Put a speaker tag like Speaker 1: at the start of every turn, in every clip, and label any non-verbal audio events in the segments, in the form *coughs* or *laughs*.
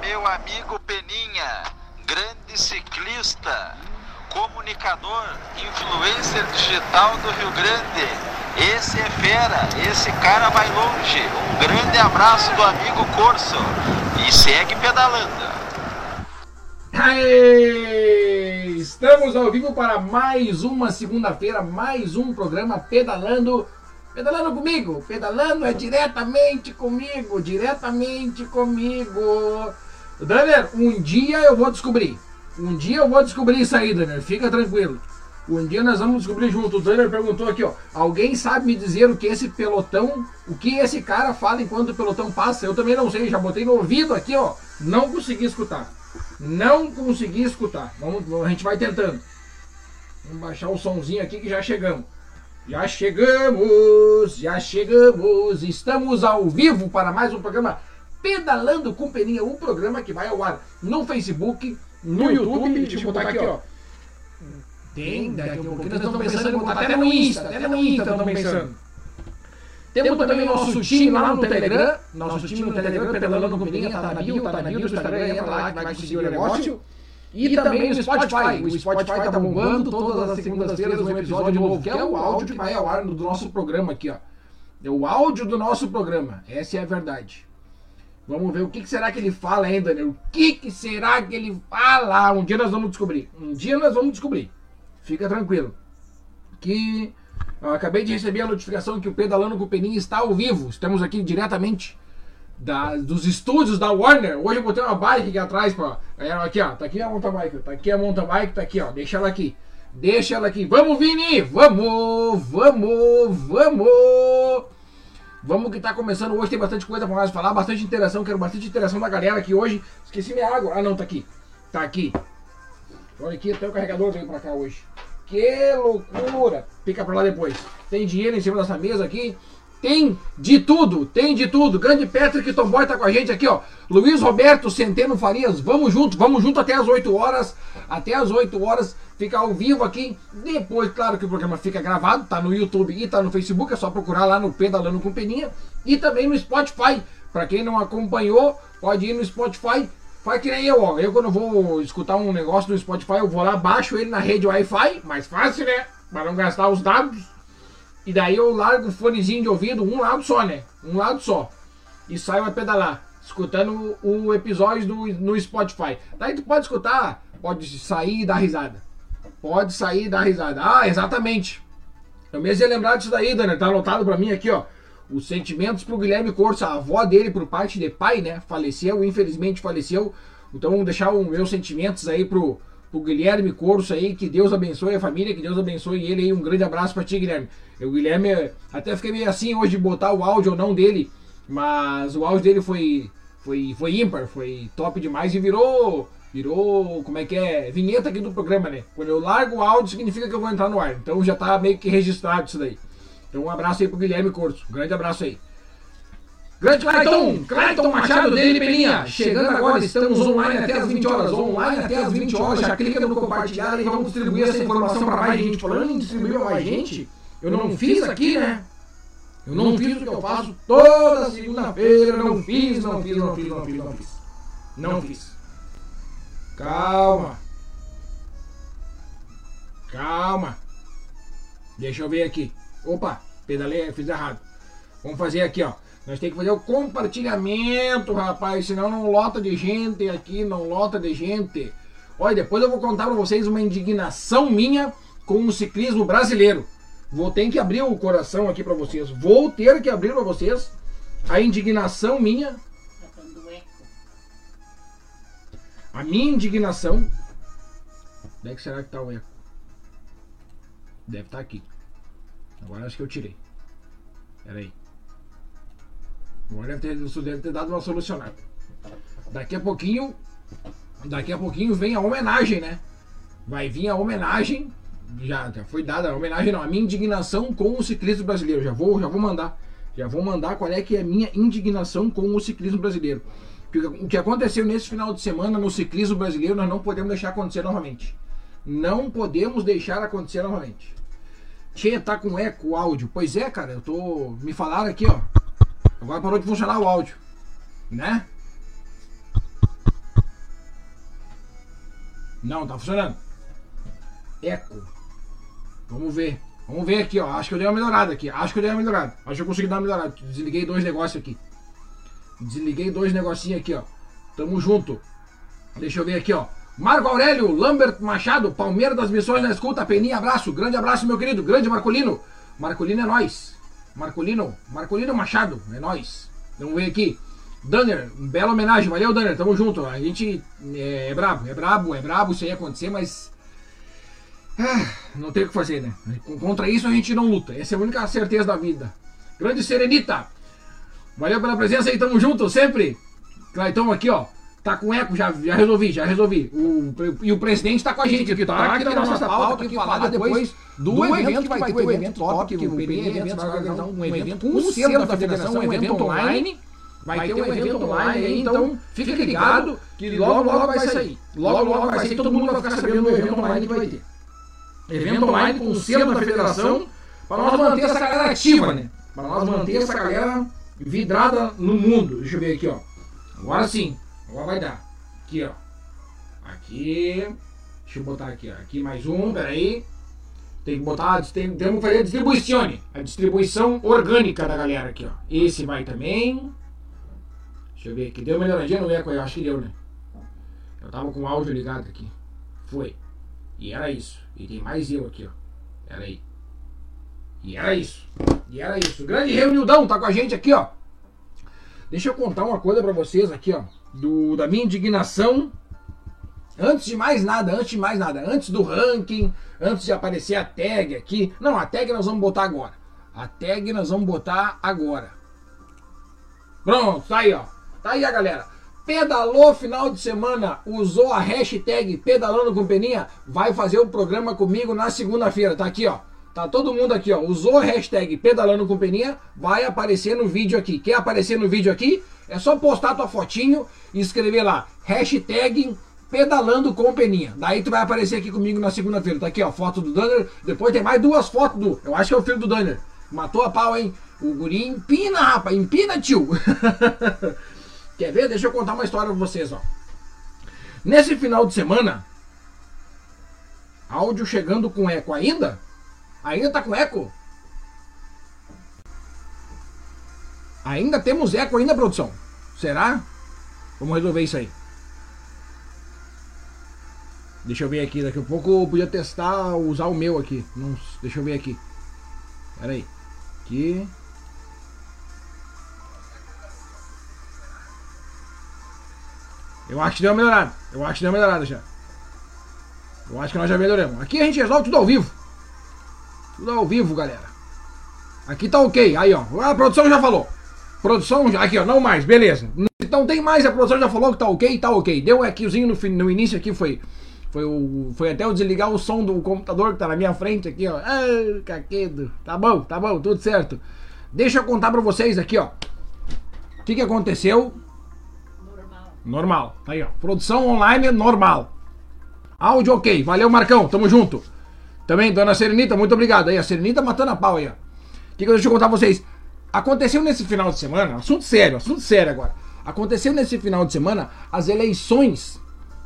Speaker 1: meu amigo Peninha, grande ciclista, comunicador, influencer digital do Rio Grande. Esse é fera, esse cara vai longe. Um grande abraço do amigo Corso e segue pedalando.
Speaker 2: Aê! Estamos ao vivo para mais uma segunda-feira, mais um programa Pedalando. Pedalando comigo, pedalando é diretamente comigo, diretamente comigo. Danner, um dia eu vou descobrir. Um dia eu vou descobrir isso aí, Danner, fica tranquilo. Um dia nós vamos descobrir junto. O Danner perguntou aqui, ó. Alguém sabe me dizer o que esse pelotão, o que esse cara fala enquanto o pelotão passa? Eu também não sei, já botei no ouvido aqui, ó. Não consegui escutar. Não consegui escutar. Vamos, a gente vai tentando. Vamos baixar o somzinho aqui que já chegamos. Já chegamos, já chegamos. Estamos ao vivo para mais um programa Pedalando com Peninha, um programa que vai ao ar no Facebook, no, no YouTube. YouTube. Deixa eu botar aqui, ó. Tem, daqui a pouquinho nós estamos pensando em botar até no Insta, até no Insta estamos pensando. Temos também o nosso time lá no Telegram. Nosso time no Telegram, Pedalando com Peninha, tá na bio, tá na bio do Instagram, entra lá que vai conseguir o negócio. E também no Spotify. O Spotify tá bombando todas as segundas-feiras um episódio novo, que é o áudio que vai ao ar do nosso programa aqui, ó. É o áudio do nosso programa. Essa é a verdade. Vamos ver o que, que será que ele fala ainda, né? O que, que será que ele fala? Um dia nós vamos descobrir. Um dia nós vamos descobrir. Fica tranquilo. Que eu acabei de receber a notificação que o Pedalando com o está ao vivo. Estamos aqui diretamente da, dos estúdios da Warner. Hoje eu botei uma bike aqui atrás, pô. Aqui, ó. Tá aqui a mountain bike. Tá aqui a mountain bike, tá aqui, ó. Deixa ela aqui. Deixa ela aqui. Vamos, Vini! Vamos! Vamos! Vamos! Vamos que tá começando hoje, tem bastante coisa pra nós falar, bastante interação, quero bastante interação da galera aqui hoje. Esqueci minha água. Ah não, tá aqui. Tá aqui. Olha aqui, até o carregador veio pra cá hoje. Que loucura! Fica pra lá depois. Tem dinheiro em cima dessa mesa aqui. Tem de tudo, tem de tudo. Grande Patrick Tomboy tá com a gente aqui, ó. Luiz Roberto Centeno Farias, vamos junto, vamos junto até as 8 horas. Até as 8 horas, fica ao vivo aqui. Depois, claro que o programa fica gravado, tá no YouTube e tá no Facebook, é só procurar lá no Pedalando com Peninha. E também no Spotify. Pra quem não acompanhou, pode ir no Spotify. Faz que nem eu, ó. Eu quando vou escutar um negócio no Spotify, eu vou lá, baixo ele na rede Wi-Fi. Mais fácil, né? Para não gastar os dados. E daí eu largo o fonezinho de ouvido, um lado só, né? Um lado só. E saio a pedalar, escutando o episódio do, no Spotify. Daí tu pode escutar, pode sair e dar risada. Pode sair e dar risada. Ah, exatamente. Eu mesmo ia lembrar disso daí, Dani. Tá anotado pra mim aqui, ó. Os sentimentos pro Guilherme Corso, a avó dele, por parte de pai, né? Faleceu, infelizmente faleceu. Então, deixar os meus sentimentos aí pro, pro Guilherme Corso aí, que Deus abençoe a família, que Deus abençoe ele aí. Um grande abraço pra ti, Guilherme. O Guilherme, até fiquei meio assim hoje de botar o áudio ou não dele, mas o áudio dele foi, foi, foi ímpar, foi top demais e virou, virou, como é que é, vinheta aqui do programa, né? Quando eu largo o áudio, significa que eu vou entrar no ar. Então já tá meio que registrado isso daí. Então um abraço aí pro Guilherme Corso. Um grande abraço aí. Grande Clayton, Clayton Machado dele, Peninha. Chegando agora, estamos online até as 20 horas. Online até as 20 horas. Já clica no compartilhar e vamos distribuir essa informação para mais gente. Falando em distribuir para mais gente, eu não fiz aqui, né? Eu não fiz o que eu faço toda segunda-feira. Não fiz, não fiz, não fiz, não fiz, não fiz. Não fiz. Calma. Calma. Deixa eu ver aqui. Opa, pedalei, fiz errado. Vamos fazer aqui, ó. Nós temos que fazer o compartilhamento, rapaz, senão não lota de gente aqui, não lota de gente. Olha, depois eu vou contar para vocês uma indignação minha com o ciclismo brasileiro. Vou ter que abrir o coração aqui para vocês. Vou ter que abrir para vocês a indignação minha. A minha indignação. Onde é que será que tá o eco? Deve estar tá aqui. Agora acho que eu tirei. Pera aí. Agora deve ter, deve ter dado uma solucionada. Daqui a pouquinho. Daqui a pouquinho vem a homenagem, né? Vai vir a homenagem. Já, já foi dada a homenagem, não. A minha indignação com o ciclismo brasileiro. Já vou, já vou mandar. Já vou mandar qual é que é a minha indignação com o ciclismo brasileiro. O que aconteceu nesse final de semana no ciclismo brasileiro, nós não podemos deixar acontecer novamente. Não podemos deixar acontecer novamente. Che, tá com eco o áudio. Pois é, cara, eu tô. Me falaram aqui, ó. Agora parou de funcionar o áudio. Né? Não, tá funcionando. Eco. Vamos ver. Vamos ver aqui, ó. Acho que eu dei uma melhorada aqui. Acho que eu dei uma melhorada. Acho que eu consegui dar uma melhorada. Desliguei dois negócios aqui. Desliguei dois negocinhos aqui, ó. Tamo junto. Deixa eu ver aqui, ó. Marco Aurélio, Lambert Machado, Palmeiras das Missões na escuta, Peninha, abraço. Grande abraço, meu querido. Grande Marcolino. Marcolino é nós. Marcolino, Marcolino Machado, é nós. Vamos ver aqui. Danner, bela homenagem, valeu Danner, tamo junto. A gente é, é brabo, é brabo, é brabo isso aí acontecer, mas. Ah, não tem o que fazer, né? Contra isso a gente não luta. Essa é a única certeza da vida. Grande Serenita, valeu pela presença aí, tamo junto sempre. Claitão aqui, ó. Tá com eco, já, já resolvi, já resolvi. O, e o presidente tá com a gente aqui, tá, tá aqui na nossa pauta, aqui falar depois do, do evento que vai ter, o evento top, que o PN Eventos vai organizar um evento com o selo da federação, um evento online. Vai ter um evento online aí, então fica ligado que logo, logo vai sair. Logo, logo vai sair, todo mundo vai ficar sabendo do evento online que vai ter. Evento online com o selo da federação, para nós manter essa galera ativa, né? Para nós manter essa galera vidrada no mundo. Deixa eu ver aqui, ó. Agora sim, agora vai dar. Aqui, ó. Aqui. Deixa eu botar aqui, ó. Aqui mais um, peraí. Tem que botar, tem, temos que fazer a distribuição. A distribuição orgânica da galera aqui, ó. Esse vai também. Deixa eu ver aqui. Deu uma melhoradinha no eco aí, eu acho que deu, né? Eu tava com o áudio ligado aqui. Foi. E era isso. E tem mais eu aqui, ó. Era aí. E era isso. E era isso. Grande Reunildão tá com a gente aqui, ó. Deixa eu contar uma coisa para vocês aqui, ó. Do, da minha indignação. Antes de mais nada, antes de mais nada. Antes do ranking, antes de aparecer a tag aqui. Não, a tag nós vamos botar agora. A tag nós vamos botar agora. Pronto, tá aí, ó. Tá aí a galera. Pedalou final de semana, usou a hashtag Pedalando com Peninha, vai fazer o um programa comigo na segunda-feira. Tá aqui, ó. Tá todo mundo aqui, ó. Usou a hashtag Pedalando com Peninha, vai aparecer no vídeo aqui. Quer aparecer no vídeo aqui? É só postar tua fotinho e escrever lá, hashtag Pedalando com Peninha. Daí tu vai aparecer aqui comigo na segunda-feira. Tá aqui, ó, foto do Danner. Depois tem mais duas fotos do. Eu acho que é o filho do Danner. Matou a pau, hein? O guri empina, rapaz. Empina, tio. *laughs* Quer ver? Deixa eu contar uma história pra vocês, ó. Nesse final de semana, áudio chegando com eco ainda? Ainda tá com eco? Ainda temos eco ainda, produção? Será? Vamos resolver isso aí. Deixa eu ver aqui, daqui a pouco eu podia testar, usar o meu aqui. Não, deixa eu ver aqui. Pera aí. Aqui. Eu acho que deu uma melhorada. Eu acho que deu uma melhorada já. Eu acho que nós já melhoramos. Aqui a gente resolve tudo ao vivo. Tudo ao vivo, galera. Aqui tá ok. Aí, ó. A produção já falou. Produção, já, aqui, ó. Não mais, beleza. Então tem mais, a produção já falou que tá ok, tá ok. Deu um equiozinho no, no início aqui, foi. Foi, o, foi até eu desligar o som do computador que tá na minha frente aqui, ó. Ah, caquedo. Tá bom, tá bom, tudo certo. Deixa eu contar pra vocês aqui, ó. O que, que aconteceu Normal. Tá aí, ó. Produção online normal. Áudio ok. Valeu, Marcão. Tamo junto. Também, dona Serenita, muito obrigado. Aí, a Serenita matando a pau aí, ó. O que, que eu deixa eu contar pra vocês? Aconteceu nesse final de semana, assunto sério, assunto sério agora. Aconteceu nesse final de semana as eleições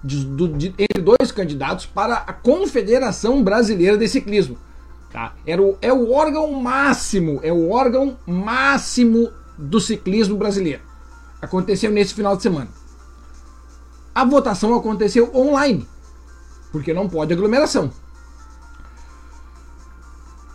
Speaker 2: de, de, entre dois candidatos para a Confederação Brasileira de Ciclismo. Tá? Era o, é o órgão máximo, é o órgão máximo do ciclismo brasileiro. Aconteceu nesse final de semana. A votação aconteceu online, porque não pode aglomeração.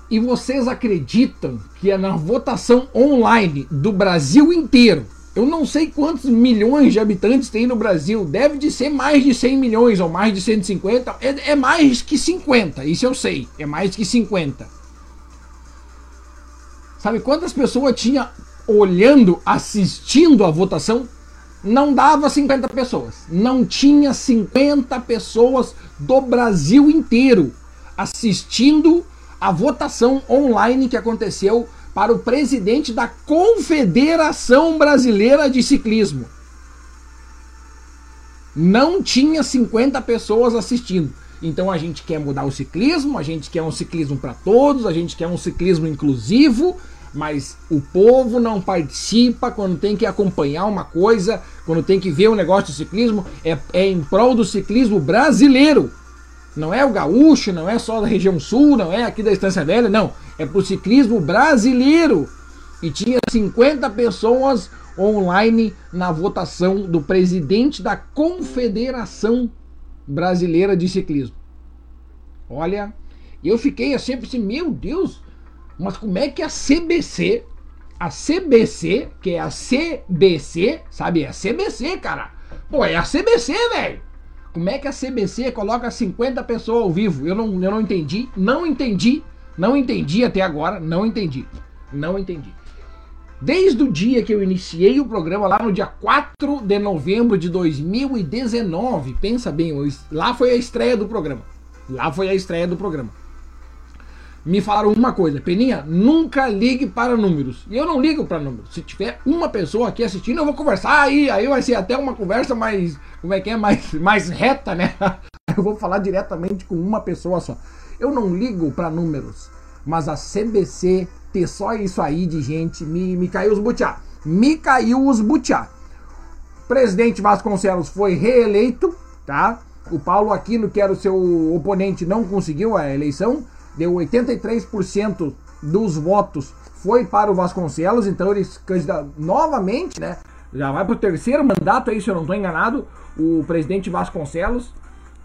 Speaker 2: E vocês acreditam que é na votação online do Brasil inteiro? Eu não sei quantos milhões de habitantes tem no Brasil. Deve de ser mais de 100 milhões ou mais de 150. É, é mais que 50, isso eu sei. É mais que 50. Sabe quantas pessoas tinha olhando, assistindo a votação? não dava 50 pessoas. Não tinha 50 pessoas do Brasil inteiro assistindo a votação online que aconteceu para o presidente da Confederação Brasileira de Ciclismo. Não tinha 50 pessoas assistindo. Então a gente quer mudar o ciclismo, a gente quer um ciclismo para todos, a gente quer um ciclismo inclusivo, Mas o povo não participa quando tem que acompanhar uma coisa, quando tem que ver um negócio de ciclismo, é, é em prol do ciclismo brasileiro. Não é o gaúcho, não é só da região sul, não é aqui da Estância Velha, não. É pro ciclismo brasileiro. E tinha 50 pessoas online na votação do presidente da Confederação Brasileira de Ciclismo. Olha, eu fiquei sempre assim, meu Deus, mas como é que a CBC, a CBC, que é a CBC, sabe? É a CBC, cara. Pô, é a CBC, velho. Como é que a CBC coloca 50 pessoas ao vivo? Eu não, eu não entendi, não entendi, não entendi até agora, não entendi. Não entendi. Desde o dia que eu iniciei o programa, lá no dia 4 de novembro de 2019, pensa bem, lá foi a estreia do programa. Lá foi a estreia do programa. Me falaram uma coisa, Peninha, nunca ligue para números. E eu não ligo para números. Se tiver uma pessoa aqui assistindo, eu vou conversar. Aí, aí vai ser até uma conversa mais, como é que é, mais, *laughs* mais reta, né? *laughs* Eu vou falar diretamente com uma pessoa só. Eu não ligo para números, mas a CBC ter só isso aí de gente, me, me caiu os butiá. Me caiu os butiá. Presidente Vasconcelos foi reeleito, tá? O Paulo Aquino, que era o seu oponente, não conseguiu a eleição. Deu 83% dos votos foi para o Vasconcelos, então ele candidata novamente, né? Já vai para o terceiro mandato aí, se eu não estou enganado, o presidente Vasconcelos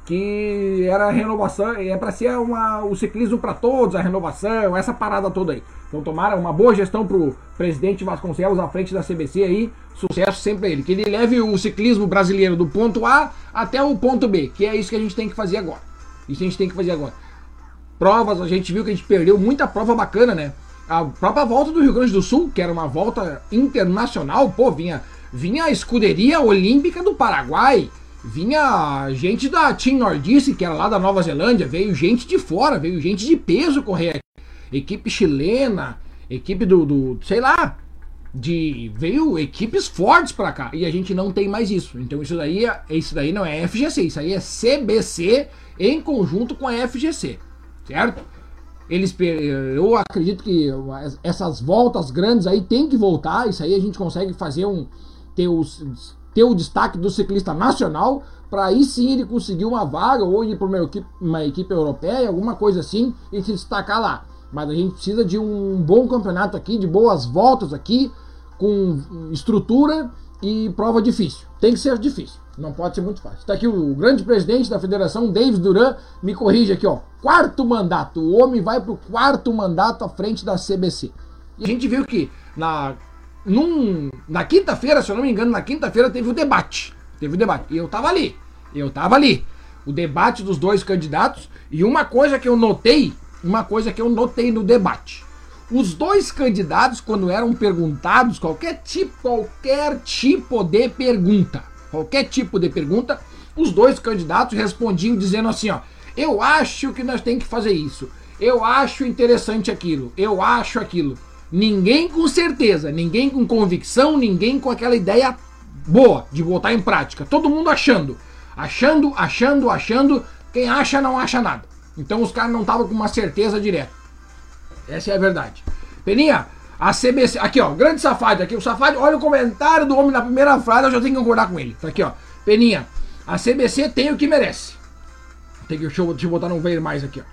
Speaker 2: que era a renovação, é para ser uma, o ciclismo para todos, a renovação, essa parada toda aí. Então tomara uma boa gestão pro presidente Vasconcelos à frente da CBC aí, sucesso sempre a ele. Que ele leve o ciclismo brasileiro do ponto A até o ponto B, que é isso que a gente tem que fazer agora. Isso a gente tem que fazer agora. Provas, a gente viu que a gente perdeu muita prova bacana, né? A própria volta do Rio Grande do Sul, que era uma volta internacional, pô, vinha, vinha a escuderia olímpica do Paraguai, vinha gente da Team Nordice, que era lá da Nova Zelândia, veio gente de fora, veio gente de peso correr aqui. Equipe chilena, equipe do, do sei lá, de veio equipes fortes para cá e a gente não tem mais isso. Então isso daí, é, isso daí não é FGC, isso aí é CBC em conjunto com a FGC, certo? Eles, eu acredito que essas voltas grandes aí tem que voltar. Isso aí a gente consegue fazer um ter os ter o destaque do ciclista nacional, para aí sim ele conseguir uma vaga ou ir para uma equipe, uma equipe europeia, alguma coisa assim, e se destacar lá. Mas a gente precisa de um bom campeonato aqui, de boas voltas aqui, com estrutura e prova difícil. Tem que ser difícil, não pode ser muito fácil. Está aqui o grande presidente da federação, Davis Duran, me corrige aqui, ó. Quarto mandato, o homem vai para o quarto mandato à frente da CBC. E a gente viu que na na quinta-feira, se eu não me engano, na quinta-feira teve o debate. Teve o debate. E eu tava ali. Eu tava ali. O debate dos dois candidatos. E uma coisa que eu notei, uma coisa que eu notei no debate. Os dois candidatos, quando eram perguntados qualquer tipo, qualquer tipo de pergunta, qualquer tipo de pergunta, os dois candidatos respondiam dizendo assim, ó, eu acho que nós temos que fazer isso. Eu acho interessante aquilo. Eu acho aquilo. Ninguém com certeza, ninguém com convicção, ninguém com aquela ideia boa de botar em prática. Todo mundo achando. Achando, achando, achando. Quem acha não acha nada. Então os caras não estavam com uma certeza direta. Essa é a verdade. Peninha, a CBC. Aqui, ó, grande safado. Aqui, o safado, olha o comentário do homem na primeira frase, eu já tenho que concordar com ele. Tá aqui, ó. Peninha, a CBC tem o que merece. Tem que, deixa, eu, deixa eu botar no ver mais aqui, ó.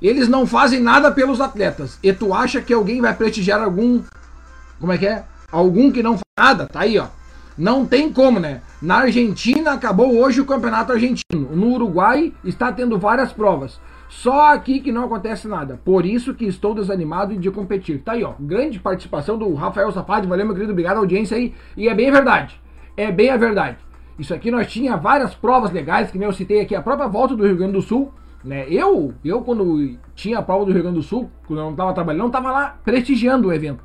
Speaker 2: Eles não fazem nada pelos atletas. E tu acha que alguém vai prestigiar algum. Como é que é? Algum que não faz nada? Tá aí, ó. Não tem como, né? Na Argentina acabou hoje o campeonato argentino. No Uruguai está tendo várias provas. Só aqui que não acontece nada. Por isso que estou desanimado de competir. Tá aí, ó. Grande participação do Rafael Safadi. Valeu, meu querido. Obrigado a audiência aí. E é bem verdade. É bem a verdade. Isso aqui nós tinha várias provas legais, que nem eu citei aqui. A própria volta do Rio Grande do Sul né? Eu, eu, quando tinha a prova do Rio Grande do Sul, quando eu não estava trabalhando, estava lá prestigiando o evento.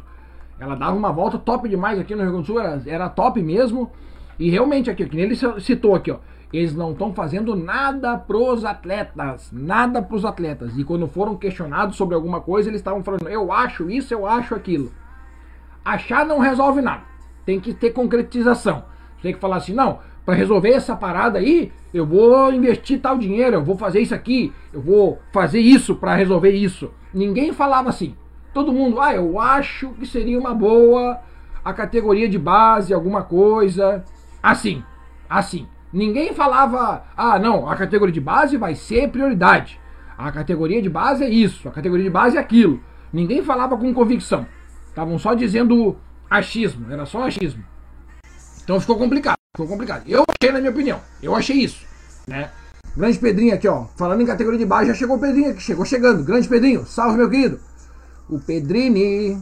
Speaker 2: Ela dava uma volta top demais aqui no Rio Grande do Sul, era, era top mesmo. E realmente aqui, que nem ele citou aqui, ó, eles não estão fazendo nada pros atletas, nada pros atletas. E quando foram questionados sobre alguma coisa, eles estavam falando, eu acho isso, eu acho aquilo. Achar não resolve nada. Tem que ter concretização. Tem que falar assim, não, para resolver essa parada aí, eu vou investir tal dinheiro, eu vou fazer isso aqui, eu vou fazer isso para resolver isso. Ninguém falava assim. todo mundo, ah, eu acho que seria uma boa a categoria de base, alguma coisa. Assim, assim. Ninguém falava, ah, não, a categoria de base vai ser prioridade. A categoria de base é isso, a categoria de base é aquilo. Ninguém falava com convicção. Estavam só dizendo achismo, era só achismo. Então ficou complicado, ficou complicado. Eu achei, na minha opinião, eu achei isso, né? Grande Pedrinho aqui, ó. Falando em categoria de base, já chegou o Pedrinho aqui, chegou chegando. Grande Pedrinho, salve meu querido. O Pedrini.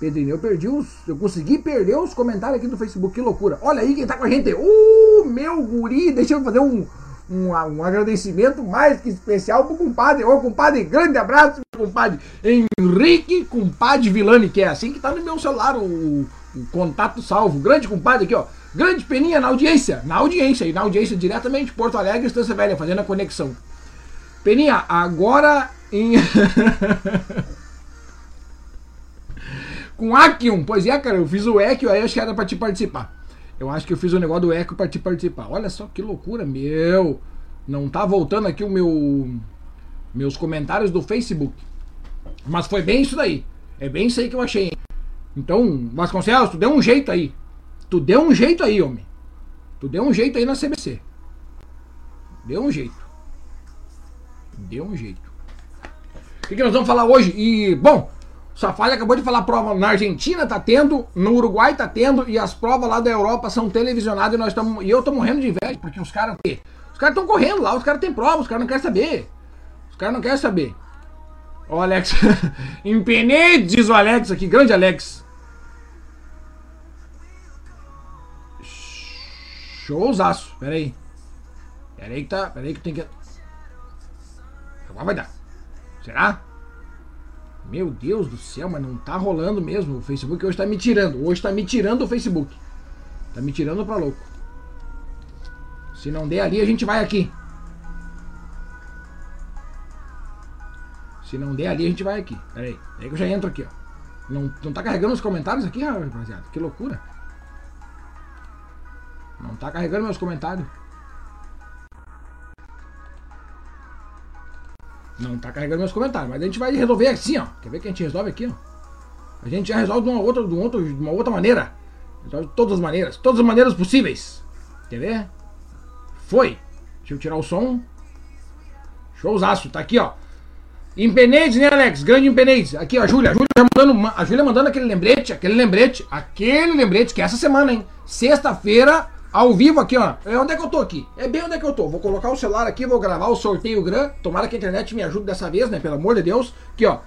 Speaker 2: Pedrinho, eu perdi os. Eu consegui perder os comentários aqui do Facebook, que loucura. Olha aí quem tá com a gente. Uh, meu guri, deixa eu fazer um, um, um agradecimento mais que especial pro compadre. Ô, compadre, grande abraço, compadre Henrique, compadre Vilani, que é assim que tá no meu celular o, o contato salvo. Grande compadre aqui, ó. Grande peninha na audiência, na audiência, e na audiência diretamente Porto Alegre, Estância Velha, fazendo a conexão. Peninha, agora em. *laughs* com Akium. Pois é, cara, eu fiz o Equio, aí acho que era pra te participar. Eu acho que eu fiz o negócio do Equio pra te participar. Olha só que loucura, meu. Não tá voltando aqui o meu meus comentários do Facebook. Mas foi bem isso daí. É bem isso aí que eu achei. Então, Vasconcelos, tu deu um jeito aí. Tu deu um jeito aí, homem. Tu deu um jeito aí na CBC. Deu um jeito. Deu um jeito. O que, que nós vamos falar hoje? E, bom, Safari acabou de falar prova na Argentina tá tendo, no Uruguai tá tendo e as provas lá da Europa são televisionadas e nós estamos e eu tô morrendo de inveja porque os caras os caras estão correndo lá, os caras têm prova, os caras não querem saber. Os caras não querem saber. Ó, o Alex. *laughs* Empenei, diz o Alex aqui, grande Alex. Showzaço. Pera aí. Pera aí que tá. Pera aí que tem que. Agora vai dar. Será? Meu Deus do céu, mas não tá rolando mesmo. O Facebook hoje tá me tirando. Hoje tá me tirando o Facebook. Tá me tirando pra louco. Se não der ali, a gente vai aqui. Se não der ali, a gente vai aqui. Pera aí. Pera aí que eu já entro aqui, ó. Não, não tá carregando os comentários aqui, rapaziada? Que loucura. Não tá carregando meus comentários. Tá carregando meus comentários, mas a gente vai resolver assim, ó. Quer ver que a gente resolve aqui, ó? A gente já resolve de uma outra, de uma outra, de uma outra maneira. Resolve de todas as maneiras, todas as maneiras possíveis. Quer ver? Foi. Deixa eu tirar o som. Showzaço, tá aqui, ó. Impenades, né, Alex? Grande Impenades. Aqui, ó, a Júlia. A Júlia mandando, a Júlia mandando aquele lembrete, aquele lembrete, aquele lembrete que é essa semana, hein? Sexta-feira, ao vivo aqui, ó. É onde é que eu tô aqui? É bem onde é que eu tô. Vou colocar o celular aqui, vou gravar o sorteio grande. Tomara que a internet me ajude dessa vez, né? Pelo amor de Deus. Aqui, ó.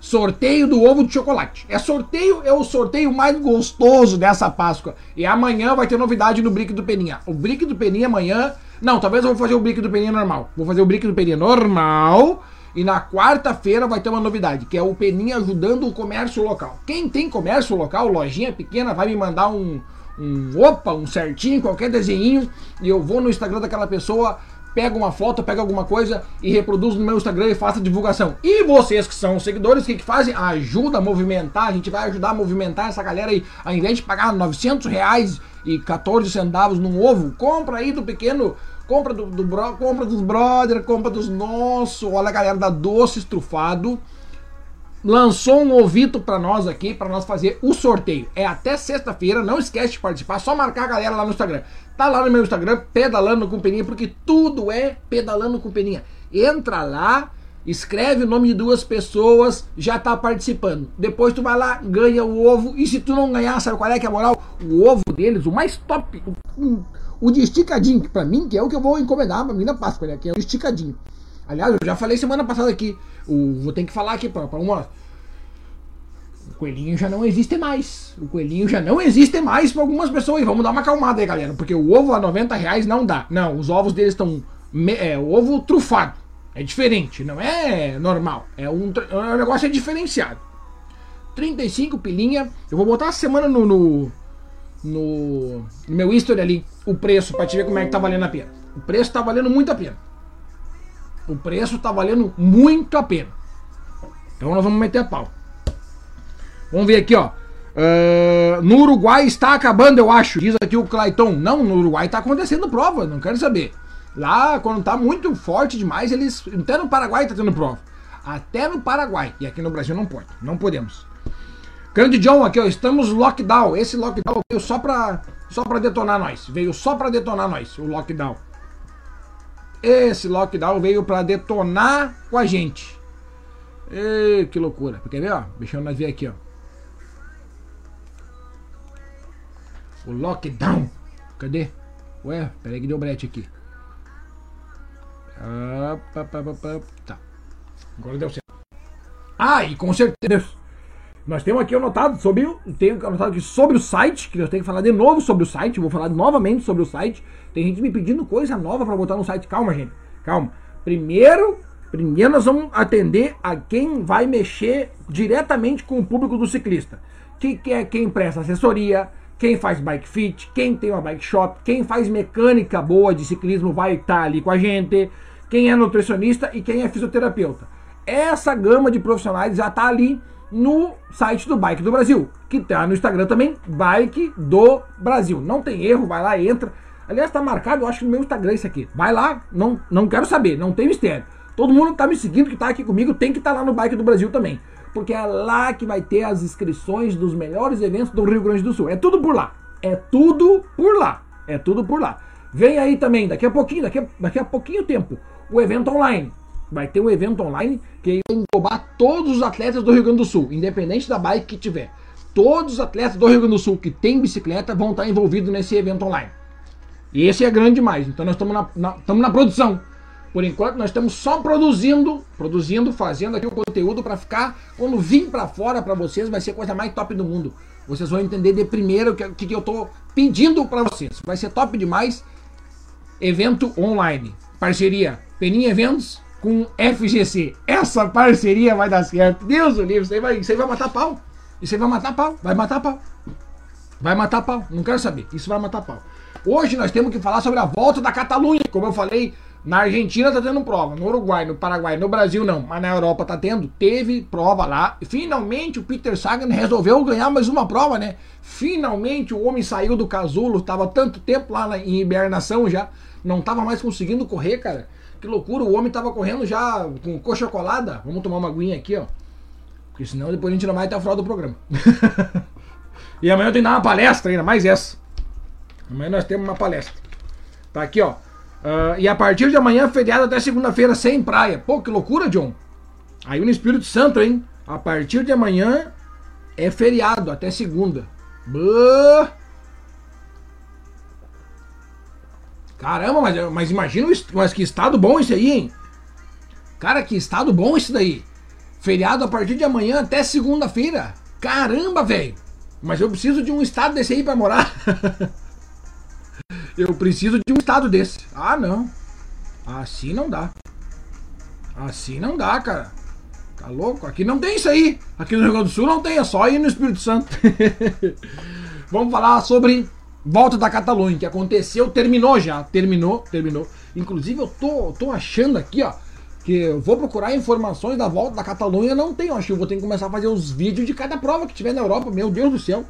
Speaker 2: Sorteio do ovo de chocolate. É sorteio, é o sorteio mais gostoso dessa Páscoa. E amanhã vai ter novidade no Brick do Peninha. O Brick do Peninha amanhã. Não, talvez eu vou fazer o Brick do Peninha normal. Vou fazer o Brick do Peninha normal. E na quarta-feira vai ter uma novidade, que é o Peninha ajudando o comércio local. Quem tem comércio local, lojinha pequena, vai me mandar um, um opa, um certinho, qualquer desenho, e eu vou no Instagram daquela pessoa, pego uma foto, pego alguma coisa e reproduzo no meu Instagram e faço divulgação. E vocês que são seguidores, o que, que fazem? Ajuda a movimentar, a gente vai ajudar a movimentar essa galera aí, ao invés de pagar 900 reais e 14 centavos num ovo, compra aí do pequeno compra do, do bro, compra dos brother, compra dos nossos, olha a galera da Doce Estrufado, lançou um ovito para nós aqui, para nós fazer o sorteio. É até sexta-feira, não esquece de participar, só marcar a galera lá no Instagram. Tá lá no meu Instagram, Pedalando com Peninha, porque tudo é Pedalando com Peninha. Entra lá, escreve o nome de duas pessoas, já tá participando. Depois tu vai lá, ganha o ovo, e se tu não ganhar, sabe qual é que é a moral? O ovo deles, o mais top, o, o de esticadinho, que pra mim, que é o que eu vou encomendar pra mim na Páscoa, né? Que é o esticadinho. Aliás, eu já falei semana passada aqui. O, vou ter que falar aqui para uma. O coelhinho já não existe mais. O coelhinho já não existe mais para algumas pessoas. E vamos dar uma acalmada aí, galera. Porque o ovo a 90 reais não dá. Não, os ovos deles estão. É, ovo trufado. É diferente, não é normal. É um, é um negócio é diferenciado. 35 pilinha. Eu vou botar a semana no, no, no, no meu history ali o preço para te ver como é que tá valendo a pena. O preço tá valendo muito a pena. O preço está valendo muito a pena. Então nós vamos meter a pau. Vamos ver aqui, ó. Uh, no Uruguai está acabando, eu acho. Diz aqui o Clayton. Não, no Uruguai está acontecendo prova, não quero saber. Lá, quando está muito forte demais, eles. Até no Paraguai está tendo prova. Até no Paraguai. E aqui no Brasil não pode. Não podemos. Grande John aqui, ó. Estamos lockdown. Esse lockdown veio só pra, só pra detonar nós. Veio só pra detonar nós, o lockdown. Esse lockdown veio pra detonar com a gente. Ei, que loucura. Quer ver, ó? Deixa eu ver aqui, ó. O lockdown. Cadê? Ué, peraí que deu brete aqui. Ah, tá. Agora deu certo. Ah, e com certeza. Nós temos aqui anotado sobre, tenho anotado aqui sobre o site, que eu tenho que falar de novo sobre o site, vou falar novamente sobre o site. Tem gente me pedindo coisa nova para botar no site. Calma, gente. Calma. Primeiro, primeiro nós vamos atender a quem vai mexer diretamente com o público do ciclista. Que, que é quem presta assessoria, quem faz bike fit, quem tem uma bike shop, quem faz mecânica boa de ciclismo vai estar ali com a gente quem é nutricionista e quem é fisioterapeuta. Essa gama de profissionais já está ali no site do Bike do Brasil, que está no Instagram também, Bike do Brasil. Não tem erro, vai lá, entra. Aliás, está marcado, eu acho, no meu Instagram isso aqui. Vai lá, não, não quero saber, não tem mistério. Todo mundo que está me seguindo, que está aqui comigo, tem que estar tá lá no Bike do Brasil também. Porque é lá que vai ter as inscrições dos melhores eventos do Rio Grande do Sul. É tudo por lá. É tudo por lá. É tudo por lá. Vem aí também, daqui a pouquinho, daqui a, daqui a pouquinho tempo, o evento online. Vai ter um evento online que vai englobar todos os atletas do Rio Grande do Sul, independente da bike que tiver. Todos os atletas do Rio Grande do Sul que tem bicicleta vão estar envolvidos nesse evento online. E esse é grande demais. Então nós estamos na, na, na produção. Por enquanto nós estamos só produzindo, produzindo, fazendo aqui o conteúdo para ficar quando vir para fora para vocês vai ser a coisa mais top do mundo. Vocês vão entender de primeiro o que, que eu estou pedindo para vocês. Vai ser top demais. Evento online. Parceria Peninha Eventos com FGC. Essa parceria vai dar certo. Deus do livro, isso aí vai, isso aí vai matar pau. Isso aí vai matar pau. Vai matar pau. Vai matar pau. Não quero saber. Isso vai matar pau. Hoje nós temos que falar sobre a volta da Catalunha. Como eu falei, na Argentina tá tendo prova, no Uruguai, no Paraguai, no Brasil não, mas na Europa tá tendo. Teve prova lá. Finalmente o Peter Sagan resolveu ganhar mais uma prova, né? Finalmente o homem saiu do casulo, tava tanto tempo lá em hibernação já, não tava mais conseguindo correr, cara. Que loucura, o homem tava correndo já com coxa colada. Vamos tomar uma aguinha aqui, ó. Porque senão depois a gente não vai até o final do programa. *laughs* e amanhã eu tenho que dar uma palestra ainda, mais essa. Amanhã nós temos uma palestra. Tá aqui, ó. Uh, e a partir de amanhã, feriado até segunda-feira, sem praia. Pô, que loucura, John. Aí no Espírito Santo, hein? A partir de amanhã é feriado até segunda. Buh! Caramba, mas, mas imagina, mas que estado bom esse aí, hein? Cara, que estado bom esse daí. Feriado a partir de amanhã até segunda-feira. Caramba, velho. Mas eu preciso de um estado desse aí pra morar. *laughs* eu preciso de um estado desse. Ah, não. Assim não dá. Assim não dá, cara. Tá louco? Aqui não tem isso aí. Aqui no Rio Grande do Sul não tem, é só ir no Espírito Santo. *laughs* Vamos falar sobre volta da Catalunha, que aconteceu, terminou já, terminou, terminou. Inclusive eu tô, tô achando aqui, ó, que eu vou procurar informações da volta da Catalunha, não tenho, acho que eu vou ter que começar a fazer os vídeos de cada prova que tiver na Europa, meu Deus do céu.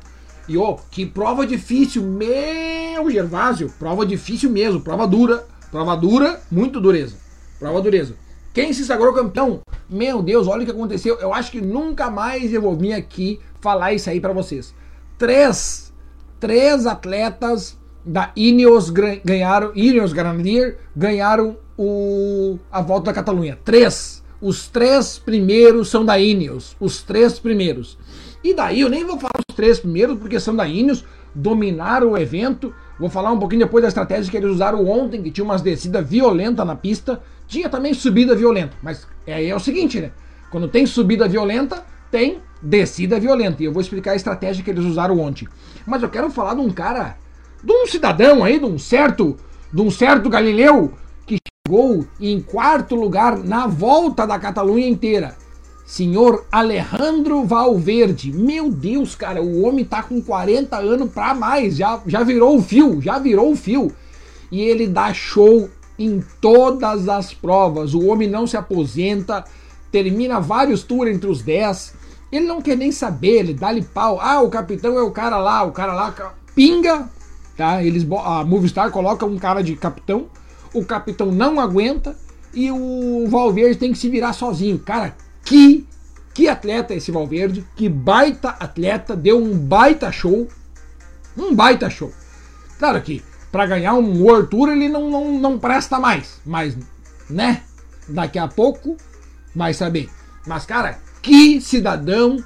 Speaker 2: E ó, que prova difícil, meu Gervásio, prova difícil mesmo, prova dura, prova dura, muito dureza, prova dureza. Quem se sagrou campeão? Meu Deus, olha o que aconteceu. Eu acho que nunca mais eu vou vir aqui falar isso aí para vocês. Três três atletas da Ineos ganharam, Ineos Grenadier ganharam o, a volta da Catalunha. Três. Os três primeiros são da Ineos. Os três primeiros. E daí eu nem vou falar os três primeiros, porque são da Ineos, dominaram o evento. Vou falar um pouquinho depois da estratégia que eles usaram ontem, que tinha umas descidas violentas na pista. Tinha também subida violenta. Mas é, é o seguinte, né? Quando tem subida violenta, tem descida violenta. E eu vou explicar a estratégia que eles usaram ontem. Mas eu quero falar de um cara, de um cidadão aí, de um certo, de um certo Galileu que chegou em quarto lugar na volta da Catalunha inteira. Senhor Alejandro Valverde. Meu Deus, cara, o homem tá com 40 anos para mais, já, já virou o fio, já virou o fio. E ele dá show em todas as provas. O homem não se aposenta, termina vários tours entre os 10 ele não quer nem saber, ele dá-lhe pau. Ah, o capitão é o cara lá, o cara lá pinga, tá? Eles a Movistar coloca um cara de capitão, o capitão não aguenta, e o Valverde tem que se virar sozinho. Cara, que que atleta esse Valverde, que baita atleta, deu um baita show, um baita show. Claro que para ganhar um World Tour ele não, não, não presta mais, mas né, daqui a pouco vai saber. Mas cara, que cidadão,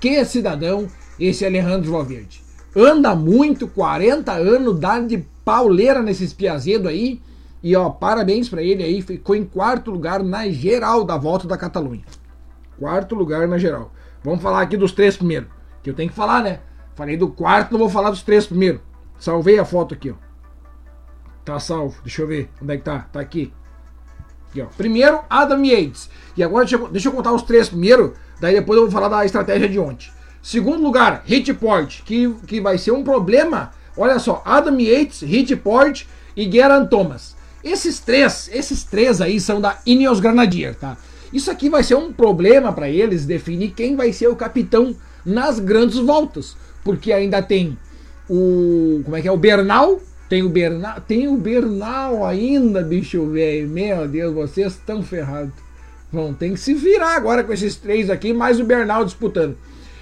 Speaker 2: que cidadão esse Alejandro Valverde. Anda muito, 40 anos, dá de pauleira nesses piazedos aí. E ó, parabéns para ele aí, ficou em quarto lugar na geral da volta da Catalunha. Quarto lugar na geral. Vamos falar aqui dos três primeiros. Que eu tenho que falar, né? Falei do quarto, não vou falar dos três primeiros. Salvei a foto aqui, ó. Tá salvo. Deixa eu ver. Onde é que tá? Tá aqui. Aqui, ó. Primeiro, Adam Yates. E agora deixa eu, deixa eu contar os três primeiro. Daí depois eu vou falar da estratégia de ontem. Segundo lugar, Hitport, que, que vai ser um problema. Olha só, Adam Yates, Hitport e Geran Thomas. Esses três, esses três aí são da Ineos Granadier, tá? Isso aqui vai ser um problema para eles definir quem vai ser o capitão nas grandes voltas, porque ainda tem o como é que é o Bernal, tem o Bernal, tem o Bernal ainda, bicho velho. Meu Deus, vocês estão ferrados. Vão ter que se virar agora com esses três aqui, mais o Bernal disputando.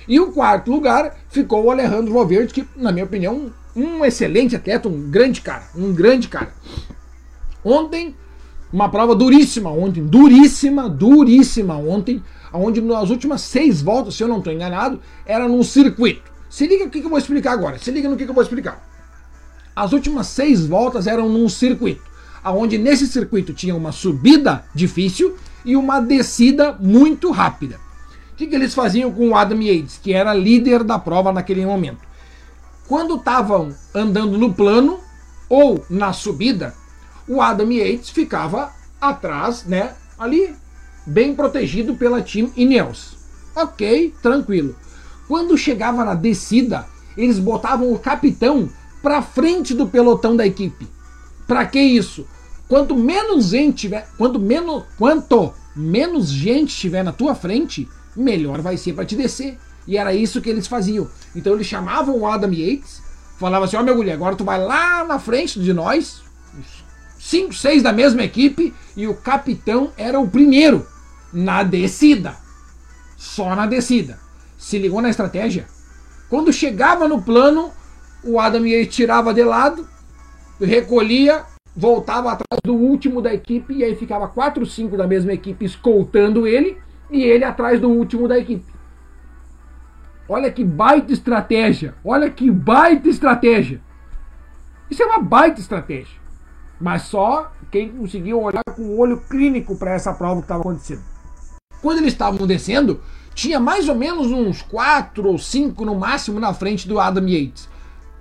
Speaker 2: E o quarto lugar ficou o Alejandro Valverde, que, na minha opinião, um excelente atleta, um grande cara, um grande cara. Ontem uma prova duríssima ontem, duríssima, duríssima ontem, onde nas últimas seis voltas, se eu não estou enganado, era num circuito. Se liga o que, eu vou explicar agora, se liga no que, que eu vou explicar. As últimas seis voltas eram num circuito, onde nesse circuito tinha uma subida difícil e uma descida muito rápida. O que, que eles faziam com o Adam Yates, que era líder da prova naquele momento? Quando estavam andando no plano ou na subida, o Adam Yates ficava atrás, né? Ali, bem protegido pela Team Ineos. Ok, tranquilo. Quando chegava na descida, eles botavam o capitão para frente do pelotão da equipe. Para que isso? Quanto menos gente tiver, quanto menos, quanto menos gente tiver na tua frente, melhor vai ser para te descer. E era isso que eles faziam. Então eles chamavam o Adam Yates, falavam assim: "Ó, oh, meu mulher, agora tu vai lá na frente de nós, cinco, seis da mesma equipe e o capitão era o primeiro na descida. Só na descida. Se ligou na estratégia? Quando chegava no plano, o Adam Yates tirava de lado, recolhia, voltava atrás do último da equipe e aí ficava 4, 5 da mesma equipe escoltando ele e ele atrás do último da equipe. Olha que baita estratégia! Olha que baita estratégia! Isso é uma baita estratégia mas só quem conseguiu olhar com o olho clínico para essa prova que estava acontecendo. Quando eles estavam descendo, tinha mais ou menos uns 4 ou 5 no máximo na frente do Adam Yates.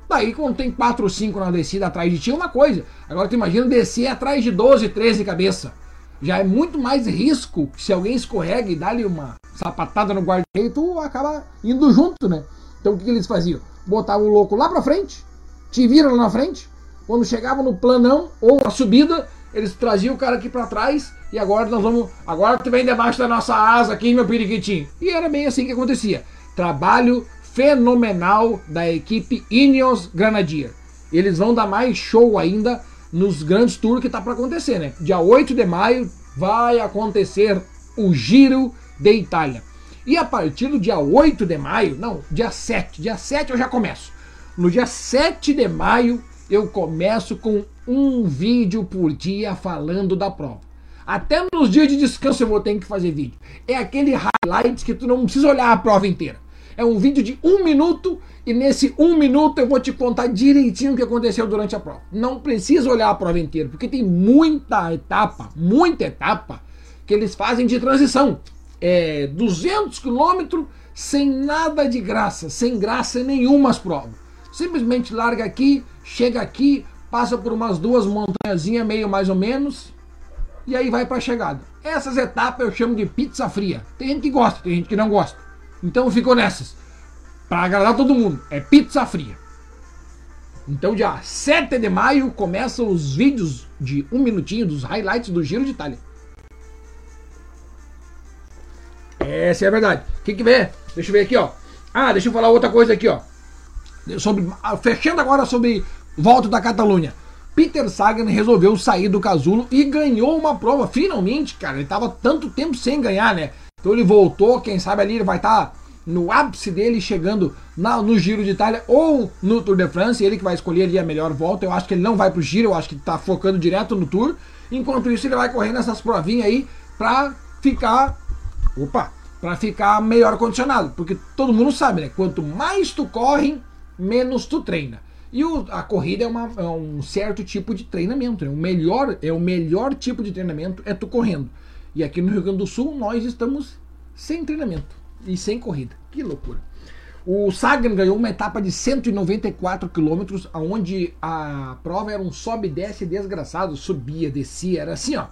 Speaker 2: Daí, quando tem 4 ou 5 na descida atrás de ti, é uma coisa. Agora, tu imagina descer atrás de 12, 13 cabeça. Já é muito mais risco se alguém escorrega e dá-lhe uma sapatada no guarda-reio, tu acaba indo junto, né? Então, o que, que eles faziam? Botavam o louco lá pra frente, te viram lá na frente, quando chegava no planão ou a subida, eles traziam o cara aqui para trás e agora nós vamos. Agora tu vem debaixo da nossa asa aqui, meu periquitinho. E era bem assim que acontecia. Trabalho fenomenal da equipe Ineos Granadier. Eles vão dar mais show ainda nos grandes tours que tá para acontecer, né? Dia 8 de maio vai acontecer o Giro de Itália. E a partir do dia 8 de maio, não, dia 7, dia 7 eu já começo. No dia 7 de maio eu começo com um vídeo por dia falando da prova. Até nos dias de descanso eu vou ter que fazer vídeo. É aquele highlights que tu não precisa olhar a prova inteira. É um vídeo de um minuto e nesse um minuto eu vou te contar direitinho o que aconteceu durante a prova. Não precisa olhar a prova inteira, porque tem muita etapa, muita etapa que eles fazem de transição. É 200 quilômetros sem nada de graça, sem graça nenhuma as provas. Simplesmente larga aqui, chega aqui, passa por umas duas montanhazinhas, meio mais ou menos, e aí vai para a chegada. Essas etapas eu chamo de pizza fria. Tem gente que gosta, tem gente que não gosta. Então ficou nessas. Para agradar todo mundo, é pizza fria. Então, dia 7 de maio, começam os vídeos de um minutinho dos highlights do Giro de Itália. Essa é a verdade. O que, que vê? Deixa eu ver aqui, ó. Ah, deixa eu falar outra coisa aqui, ó sobre fechando agora sobre volta da Catalunha. Peter Sagan resolveu sair do casulo e ganhou uma prova. Finalmente, cara, ele tava tanto tempo sem ganhar, né? Então ele voltou, quem sabe ali ele vai estar tá no ápice dele, chegando na, no Giro de Itália ou no Tour de France, ele que vai escolher ali a melhor volta. Eu acho que ele não vai pro Giro, eu acho que tá focando direto no Tour. Enquanto isso, ele vai correr nessas provinhas aí pra ficar. Opa! Pra ficar melhor condicionado. Porque todo mundo sabe, né? Quanto mais tu corre, menos tu treina. E o, a corrida é, uma, é, um certo tipo de treinamento. Né? O melhor, é o melhor tipo de treinamento é tu correndo. E aqui no Rio Grande do Sul nós estamos sem treinamento e sem corrida. Que loucura. O Sagan ganhou uma etapa de 194 quilômetros, onde a prova era um sobe e desce desgraçado, subia, descia, era assim, ó.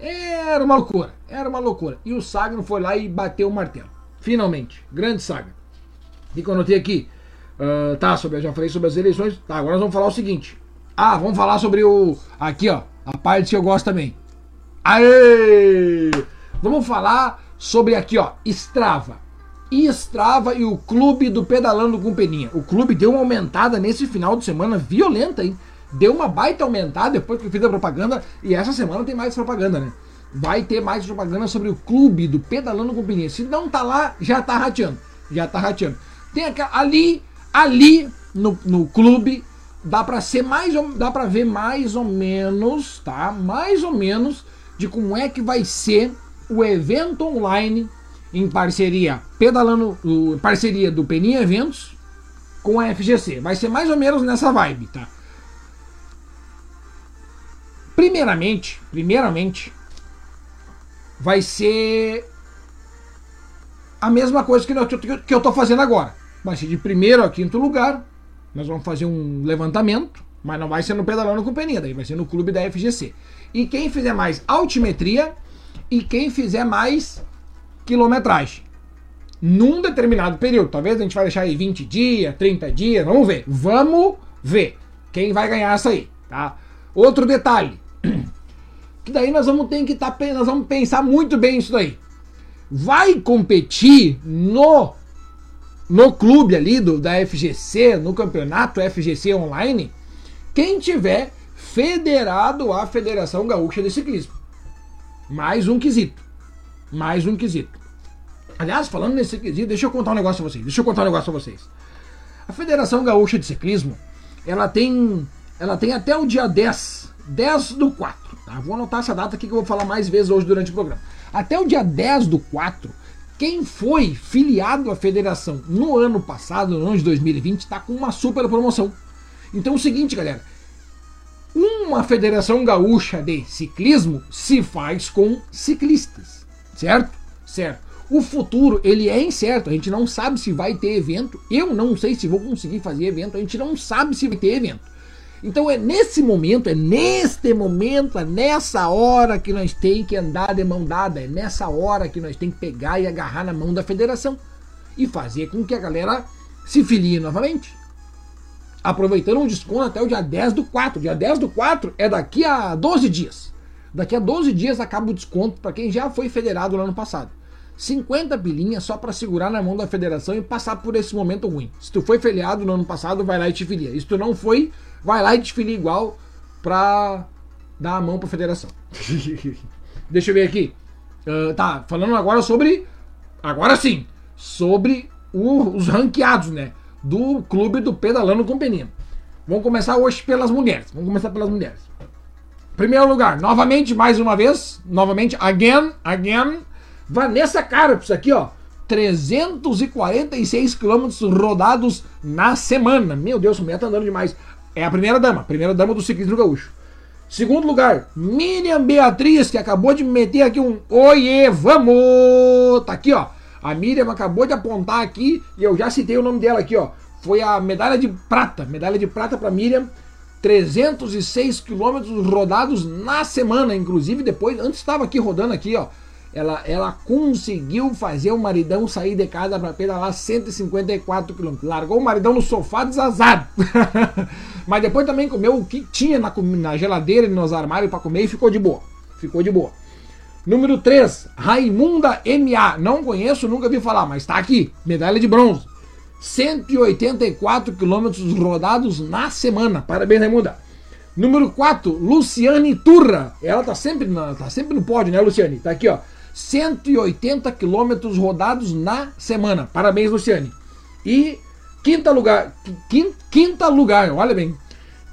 Speaker 2: Era uma loucura, era uma loucura. E o Sagan foi lá e bateu o martelo. Finalmente, grande Sagan. O que eu anotei aqui? Uh, tá, sobre, já falei sobre as eleições. Tá, agora nós vamos falar o seguinte. Ah, vamos falar sobre o. Aqui, ó. A parte que eu gosto também. Aê! Vamos falar sobre aqui, ó. Strava Strava e o clube do Pedalando com Peninha. O clube deu uma aumentada nesse final de semana violenta, hein? Deu uma baita aumentada depois que eu fiz a propaganda e essa semana tem mais propaganda, né? Vai ter mais propaganda sobre o clube do Pedalando com Peninha. Se não tá lá, já tá rateando. Já tá rateando. Tem aquela, ali, ali no, no clube dá para ser mais dá para ver mais ou menos, tá? Mais ou menos de como é que vai ser o evento online em parceria pedalando, parceria do Peninha Eventos com a FGC. Vai ser mais ou menos nessa vibe, tá? Primeiramente, primeiramente vai ser a mesma coisa que, eu, que eu tô fazendo agora. Vai ser de primeiro a quinto lugar. Nós vamos fazer um levantamento, mas não vai ser no pedalando com peninha, daí vai ser no clube da FGC. E quem fizer mais altimetria e quem fizer mais quilometragem. Num determinado período. Talvez a gente vai deixar aí 20 dias, 30 dias. Vamos ver. Vamos ver quem vai ganhar essa aí. Tá? Outro detalhe. *clears throat* Que daí nós vamos ter que. Tá, nós vamos pensar muito bem isso daí. Vai competir no no clube ali do, da FGC, no campeonato FGC online, quem tiver federado à Federação Gaúcha de Ciclismo. Mais um quesito. Mais um quesito. Aliás, falando nesse quesito, deixa eu contar um negócio pra vocês. Deixa eu contar um negócio pra vocês. A Federação Gaúcha de Ciclismo, ela tem, ela tem até o dia 10, 10 do 4. Tá? Vou anotar essa data aqui que eu vou falar mais vezes hoje durante o programa. Até o dia 10 do 4, quem foi filiado à federação no ano passado, no ano de 2020, está com uma super promoção. Então é o seguinte, galera. Uma federação gaúcha de ciclismo se faz com ciclistas, certo? Certo. O futuro, ele é incerto. A gente não sabe se vai ter evento. Eu não sei se vou conseguir fazer evento. A gente não sabe se vai ter evento. Então é nesse momento, é neste momento, é nessa hora que nós tem que andar de mão dada. É nessa hora que nós tem que pegar e agarrar na mão da federação. E fazer com que a galera se filie novamente. Aproveitando um desconto até o dia 10 do 4. Dia 10 do 4 é daqui a 12 dias. Daqui a 12 dias acaba o desconto para quem já foi federado no ano passado. 50 pilinhas só para segurar na mão da federação e passar por esse momento ruim. Se tu foi filiado no ano passado, vai lá e te filia. Se tu não foi, vai lá e te filia igual pra dar a mão pra federação. *laughs* Deixa eu ver aqui. Uh, tá, falando agora sobre. Agora sim, sobre o, os ranqueados, né? Do clube do Pedalando com Peninha. Vamos começar hoje pelas mulheres. Vamos começar pelas mulheres. Primeiro lugar, novamente, mais uma vez, novamente, again, again, Vanessa Carpes aqui, ó. 346 quilômetros rodados na semana. Meu Deus, o mulher tá andando demais. É a primeira dama, primeira dama do ciclismo gaúcho. Segundo lugar, Miriam Beatriz, que acabou de meter aqui um Oiê, vamos! Tá aqui, ó. A Miriam acabou de apontar aqui e eu já citei o nome dela aqui, ó. Foi a medalha de prata, medalha de prata para Miriam. 306 quilômetros rodados na semana, inclusive depois, antes estava aqui rodando aqui, ó ela, ela conseguiu fazer o maridão sair de casa para pedalar 154 km. Largou o maridão no sofá desazado. *laughs* Mas depois também comeu o que tinha na, na geladeira e nos armários para comer e ficou de boa. Ficou de boa. Número 3, Raimunda MA. Não conheço, nunca vi falar, mas está aqui. Medalha de bronze. 184 quilômetros rodados na semana. Parabéns, Raimunda. Número 4, Luciane Turra. Ela tá sempre, na, tá sempre no pódio, né, Luciane? Tá aqui, ó. 180 quilômetros rodados na semana. Parabéns, Luciane. E quinta lugar, quinta, quinta lugar, olha bem.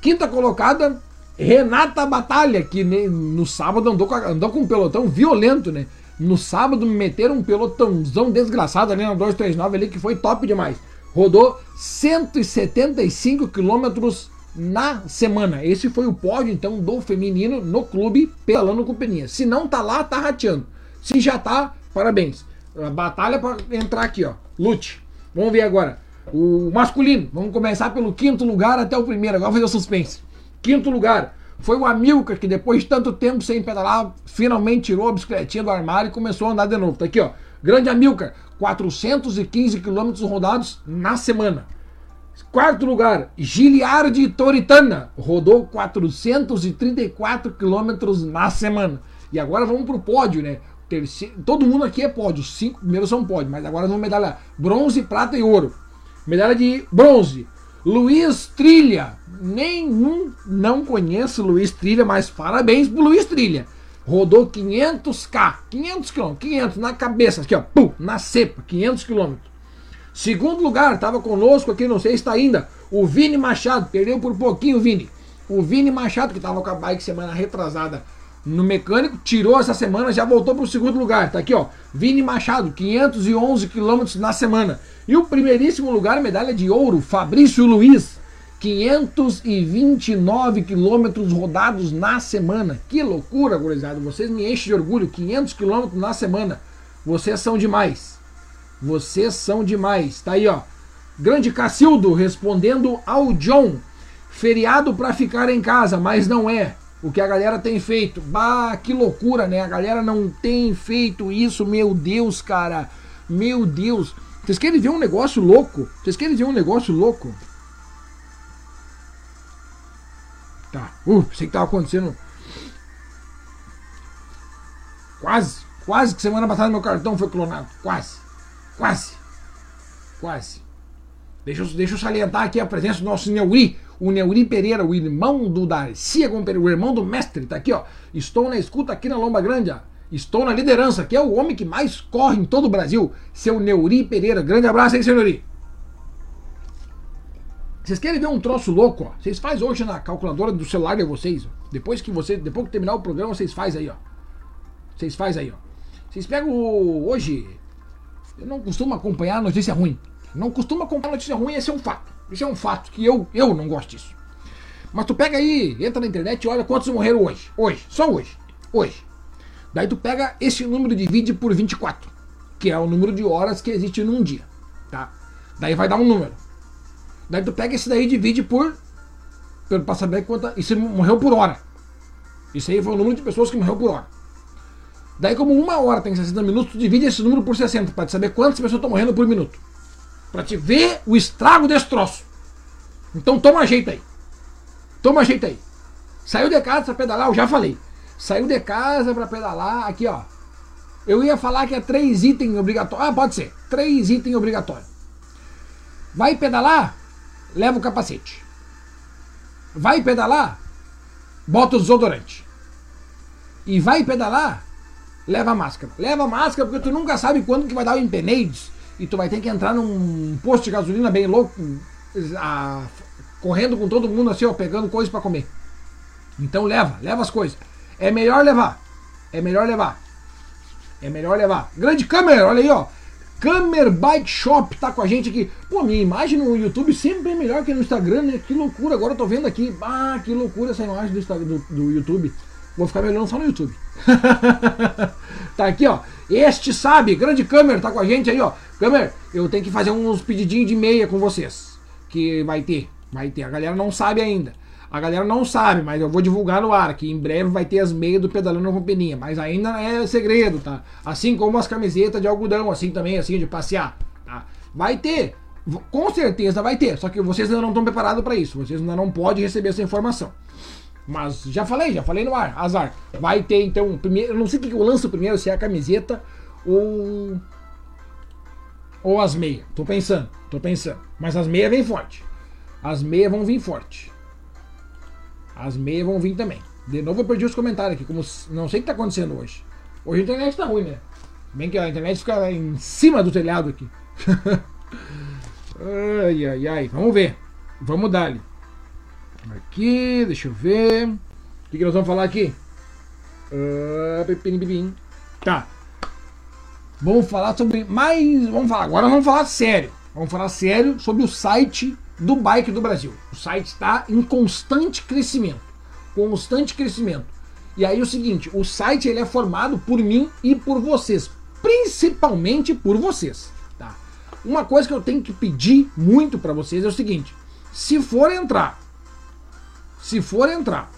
Speaker 2: Quinta colocada, Renata Batalha, que no sábado andou com, andou com um pelotão violento, né? No sábado meteram um pelotãozão desgraçado ali na 239 ali, que foi top demais. Rodou 175 quilômetros na semana. Esse foi o pódio, então, do feminino no clube pedalando com peninha. Se não tá lá, tá rateando. Se já tá, parabéns. Batalha para entrar aqui, ó. Lute. Vamos ver agora. O masculino. Vamos começar pelo quinto lugar até o primeiro. Agora fazer o suspense. Quinto lugar. Foi o Amilcar que depois de tanto tempo sem pedalar, finalmente tirou a bicicletinha do armário e começou a andar de novo. Tá aqui, ó. Grande Amilcar, 415 quilômetros rodados na semana. Quarto lugar, Giliardi Toritana, rodou 434 quilômetros na semana. E agora vamos pro pódio, né? Terceiro, todo mundo aqui é pódio, os cinco primeiros são pódio, mas agora vamos medalha bronze, prata e ouro. Medalha de bronze, Luiz Trilha. Nenhum não conheço Luiz Trilha, mas parabéns pro Luiz Trilha. Rodou 500k, 500 km, 500 na cabeça, aqui ó, pum, na cepa, 500 km. Segundo lugar, estava conosco aqui, não sei se está ainda, o Vini Machado, perdeu por pouquinho o Vini. O Vini Machado, que estava com a bike semana retrasada no mecânico, tirou essa semana, já voltou para o segundo lugar. Tá aqui, ó, Vini Machado, 511 quilômetros na semana. E o primeiríssimo lugar, medalha de ouro, Fabrício Luiz, 529 quilômetros rodados na semana. Que loucura, gurizada. Vocês me enchem de orgulho. 500 quilômetros na semana. Vocês são demais. Vocês são demais. Tá aí, ó. Grande Cacildo respondendo ao John. Feriado para ficar em casa, mas não é. O que a galera tem feito. Bah, que loucura, né? A galera não tem feito isso, meu Deus, cara. Meu Deus. Vocês querem ver um negócio louco? Vocês querem ver um negócio louco? Tá. Uh, sei que tava acontecendo. Quase. Quase que semana passada meu cartão foi clonado. Quase. Quase. Quase. Deixa deixa eu salientar aqui a presença do nosso Neuri, o Neuri Pereira, o irmão do Darcia Pereira, o irmão do mestre, tá aqui, ó. Estou na escuta aqui na Lomba Grande, ó. Estou na liderança, que é o homem que mais corre em todo o Brasil, seu Neuri Pereira. Grande abraço aí, seu Neuri. Vocês querem ver um troço louco, ó? Vocês fazem hoje na calculadora do celular de vocês. Ó. Depois que você, depois que terminar o programa, vocês fazem aí, ó. Vocês fazem aí, ó. Vocês pegam hoje. Eu não costumo acompanhar notícia ruim. Não costumo acompanhar notícia ruim, esse é um fato. Isso é um fato que eu, eu não gosto disso. Mas tu pega aí, entra na internet e olha quantos morreram hoje. Hoje, só hoje. Hoje. Daí tu pega esse número e divide por 24, que é o número de horas que existe num dia, tá? Daí vai dar um número. Daí tu pega esse daí e divide por. Pra saber quanto. Isso morreu por hora. Isso aí foi o número de pessoas que morreu por hora. Daí, como uma hora tem 60 minutos, tu divide esse número por 60, pra te saber quantas pessoas estão morrendo por minuto. Pra te ver o estrago desse troço. Então toma jeito aí. Toma jeito aí. Saiu de casa pra pedalar, eu já falei. Saiu de casa pra pedalar, aqui ó. Eu ia falar que é três itens obrigatórios. Ah, pode ser. Três itens obrigatórios. Vai pedalar? Leva o capacete. Vai pedalar? Bota o desodorante. E vai pedalar? Leva a máscara. Leva a máscara porque tu nunca sabe quando que vai dar o empeneides e tu vai ter que entrar num posto de gasolina bem louco, a, correndo com todo mundo assim, ó, pegando coisas para comer. Então leva, leva as coisas. É melhor levar. É melhor levar. É melhor levar. Grande câmera, olha aí, ó. Camer Bike Shop tá com a gente aqui. Pô, minha imagem no YouTube sempre é melhor que no Instagram, né? Que loucura, agora eu tô vendo aqui. Ah, que loucura essa imagem do, Instagram, do, do YouTube. Vou ficar melhorando só no YouTube. *laughs* tá aqui, ó. Este sabe, grande câmera, tá com a gente aí, ó. Câmera, eu tenho que fazer uns pedidinhos de meia com vocês. Que vai ter, vai ter. A galera não sabe ainda. A galera não sabe, mas eu vou divulgar no ar que em breve vai ter as meias do Pedalando com Peninha. Mas ainda é segredo, tá? Assim como as camisetas de algodão, assim também, assim, de passear, tá? Vai ter. Com certeza vai ter. Só que vocês ainda não estão preparados para isso. Vocês ainda não podem receber essa informação. Mas já falei, já falei no ar. Azar. Vai ter então. Primeiro, eu não sei o que eu lanço primeiro, se é a camiseta ou. Ou as meias. Tô pensando, tô pensando. Mas as meias vêm forte. As meias vão vir forte. As meias vão vir também. De novo eu perdi os comentários aqui, como não sei o que tá acontecendo hoje. Hoje a internet tá ruim, né? Bem que a internet fica em cima do telhado aqui. *laughs* ai, ai, ai. Vamos ver. Vamos dar ali. Aqui, deixa eu ver. O que, que nós vamos falar aqui? Uh, tá. Vamos falar sobre mais. Vamos falar. Agora vamos falar sério. Vamos falar sério sobre o site do Bike do Brasil. O site está em constante crescimento. Constante crescimento. E aí o seguinte, o site ele é formado por mim e por vocês, principalmente por vocês, tá? Uma coisa que eu tenho que pedir muito para vocês é o seguinte: se for entrar, se for entrar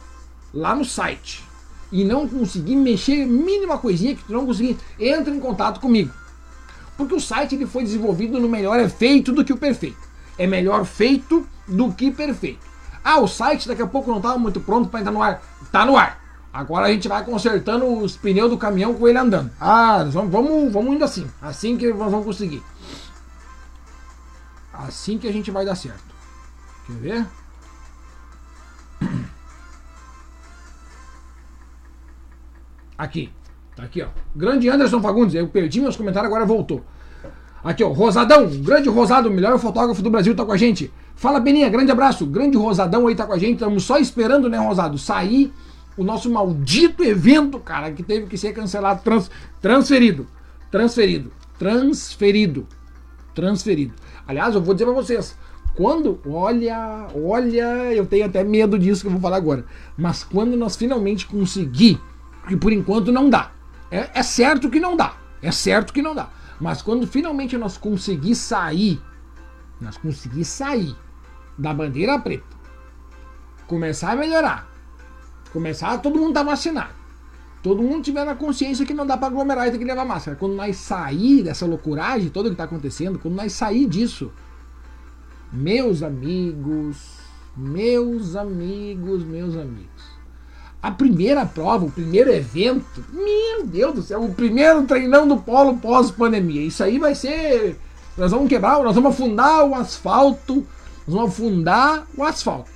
Speaker 2: lá no site e não conseguir mexer mínima coisinha que tu não conseguir, entre em contato comigo. Porque o site ele foi desenvolvido no melhor é feito do que o perfeito. É melhor feito do que perfeito. Ah, o site daqui a pouco não estava muito pronto para entrar no ar. Tá no ar. Agora a gente vai consertando os pneus do caminhão com ele andando. Ah, vamos, vamos, vamos indo assim. Assim que nós vamos conseguir. Assim que a gente vai dar certo. Quer ver? Aqui. Tá aqui, ó. Grande Anderson Fagundes. Eu perdi meus comentários, agora voltou. Aqui, ó. Rosadão. Grande Rosado, melhor fotógrafo do Brasil, tá com a gente. Fala, Beninha. Grande abraço. Grande Rosadão aí tá com a gente. Estamos só esperando, né, Rosado? Sair o nosso maldito evento, cara, que teve que ser cancelado, trans, transferido. Transferido. Transferido. Transferido. Aliás, eu vou dizer pra vocês. Quando, olha, olha, eu tenho até medo disso que eu vou falar agora. Mas quando nós finalmente conseguir que por enquanto não dá. É, é, certo que não dá. É certo que não dá. Mas quando finalmente nós conseguir sair, nós conseguir sair da bandeira preta, começar a melhorar, começar todo mundo tá vacinado, todo mundo tiver na consciência que não dá para aglomerar e tem que levar máscara. Quando nós sair dessa loucuragem toda que tá acontecendo, quando nós sair disso, meus amigos, meus amigos, meus amigos a primeira prova, o primeiro evento, meu Deus do céu, o primeiro treinão do polo pós-pandemia. Isso aí vai ser. Nós vamos quebrar, nós vamos afundar o asfalto. Nós vamos afundar o asfalto.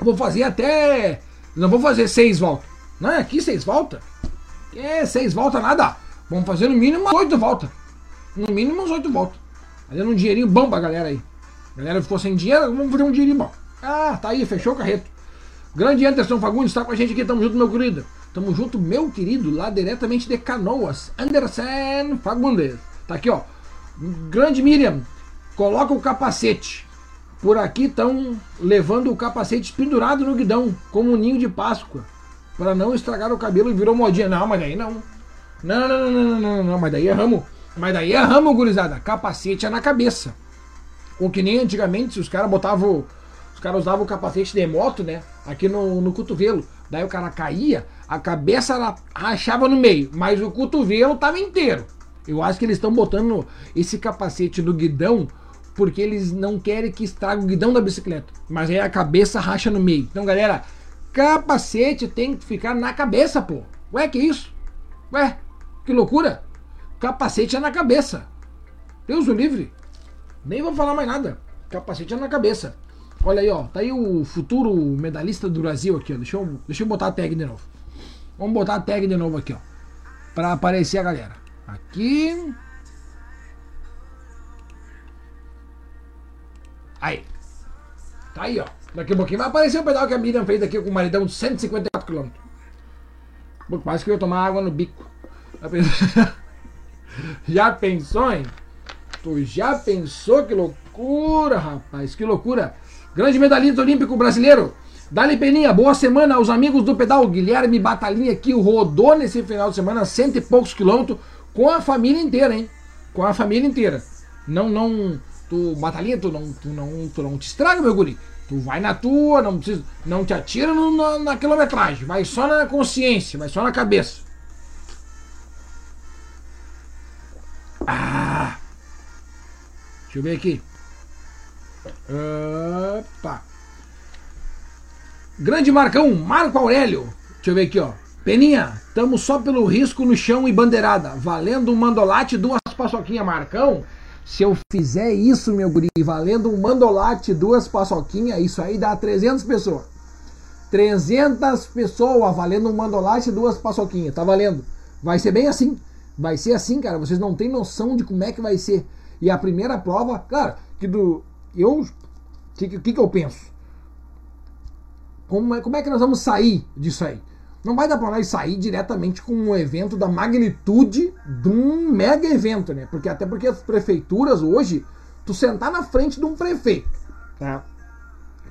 Speaker 2: Vou fazer até. Não vou fazer seis voltas. Não é aqui seis voltas? É, seis voltas nada. Vamos fazer no mínimo oito voltas. No mínimo uns oito voltas. Fazendo um dinheirinho bom pra galera aí. A galera ficou sem dinheiro, vamos fazer um dinheirinho bom. Ah, tá aí, fechou o carreto. Grande Anderson Fagundes está com a gente aqui, tamo junto, meu querido. Tamo junto, meu querido, lá diretamente de Canoas. Anderson Fagundes. Tá aqui, ó. Grande Miriam, coloca o capacete. Por aqui estão levando o capacete pendurado no guidão, como um ninho de Páscoa. para não estragar o cabelo e virou modinha. Não, mas daí não. Não, não, não, não, não, não, mas daí erramos. Mas daí erramos, gurizada. Capacete é na cabeça. O que nem antigamente, se os caras botavam caras usavam o capacete de moto, né? Aqui no, no cotovelo. Daí o cara caía, a cabeça rachava no meio, mas o cotovelo tava inteiro. Eu acho que eles estão botando esse capacete no guidão porque eles não querem que estrague o guidão da bicicleta. Mas aí a cabeça racha no meio. Então, galera, capacete tem que ficar na cabeça, pô. Ué, que isso? Ué, que loucura? Capacete é na cabeça. Deus o livre. Nem vou falar mais nada. Capacete é na cabeça. Olha aí, ó. Tá aí o futuro medalhista do Brasil aqui, ó. Deixa eu, deixa eu botar a tag de novo. Vamos botar a tag de novo aqui, ó. Pra aparecer a galera. Aqui. Aí. Tá aí, ó. Daqui a pouquinho vai aparecer o pedal que a Miriam fez aqui com o maridão de 154 km. Quase que eu ia tomar água no bico. *laughs* Já pensou, hein? Tu já pensou que loucura, rapaz? Que loucura! Grande medalhista olímpico brasileiro. Dali Peninha, boa semana aos amigos do pedal. Guilherme Batalhinha aqui rodou nesse final de semana cento e poucos quilômetros com a família inteira, hein? Com a família inteira. Não, não, tu, Batalhinha, tu não, tu não, tu não te estraga, meu guri. Tu vai na tua, não precisa, não te atira no, na, na quilometragem, vai só na consciência, vai só na cabeça. Ah! Deixa eu ver aqui. Opa! Grande Marcão, Marco Aurélio. Deixa eu ver aqui, ó. Peninha, tamo só pelo risco no chão e bandeirada. Valendo um mandolate, duas paçoquinhas, Marcão. Se eu fizer isso, meu guri, valendo um mandolate, duas paçoquinhas, isso aí dá 300 pessoas. 300 pessoas valendo um mandolate duas paçoquinhas. Tá valendo. Vai ser bem assim. Vai ser assim, cara. Vocês não têm noção de como é que vai ser. E a primeira prova, cara, que do. Eu. O que, que, que eu penso? Como é, como é que nós vamos sair disso aí? Não vai dar para nós sair diretamente com um evento da magnitude de um mega evento, né? Porque até porque as prefeituras hoje, tu sentar na frente de um prefeito, tá?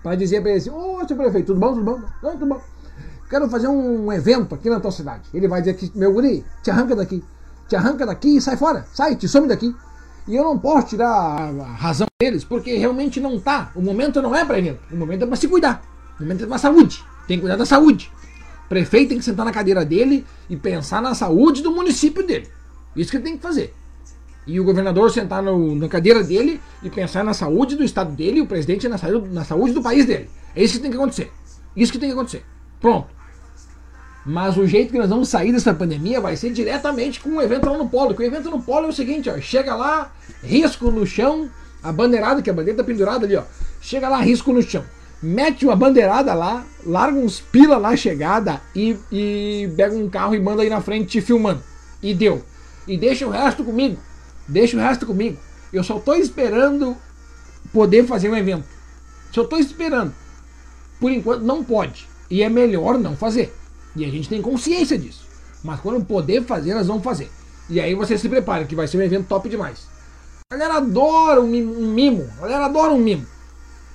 Speaker 2: Para dizer para ele assim, ô oh, seu prefeito, tudo bom, tudo bom? Não, tudo bom. Quero fazer um evento aqui na tua cidade. Ele vai dizer que, meu guri, te arranca daqui. Te arranca daqui e sai fora. Sai, te some daqui. E eu não posso tirar a razão deles, porque realmente não tá. O momento não é para evento. O momento é para se cuidar. O momento é para saúde. Tem que cuidar da saúde. O prefeito tem que sentar na cadeira dele e pensar na saúde do município dele. Isso que ele tem que fazer. E o governador sentar no, na cadeira dele e pensar na saúde do estado dele e o presidente na saúde, na saúde do país dele. É isso que tem que acontecer. Isso que tem que acontecer. Pronto. Mas o jeito que nós vamos sair dessa pandemia vai ser diretamente com um evento lá no polo. Porque o evento no polo é o seguinte, ó, chega lá, risco no chão, a bandeirada, que a bandeira tá pendurada ali, ó. Chega lá, risco no chão. Mete uma bandeirada lá, larga uns pila lá chegada e, e pega um carro e manda aí na frente te filmando. E deu. E deixa o resto comigo. Deixa o resto comigo. Eu só tô esperando poder fazer um evento. Só tô esperando. Por enquanto não pode. E é melhor não fazer. E a gente tem consciência disso. Mas quando poder fazer, nós vamos fazer. E aí você se prepara, que vai ser um evento top demais. A galera adora um mimo. A galera adora um mimo.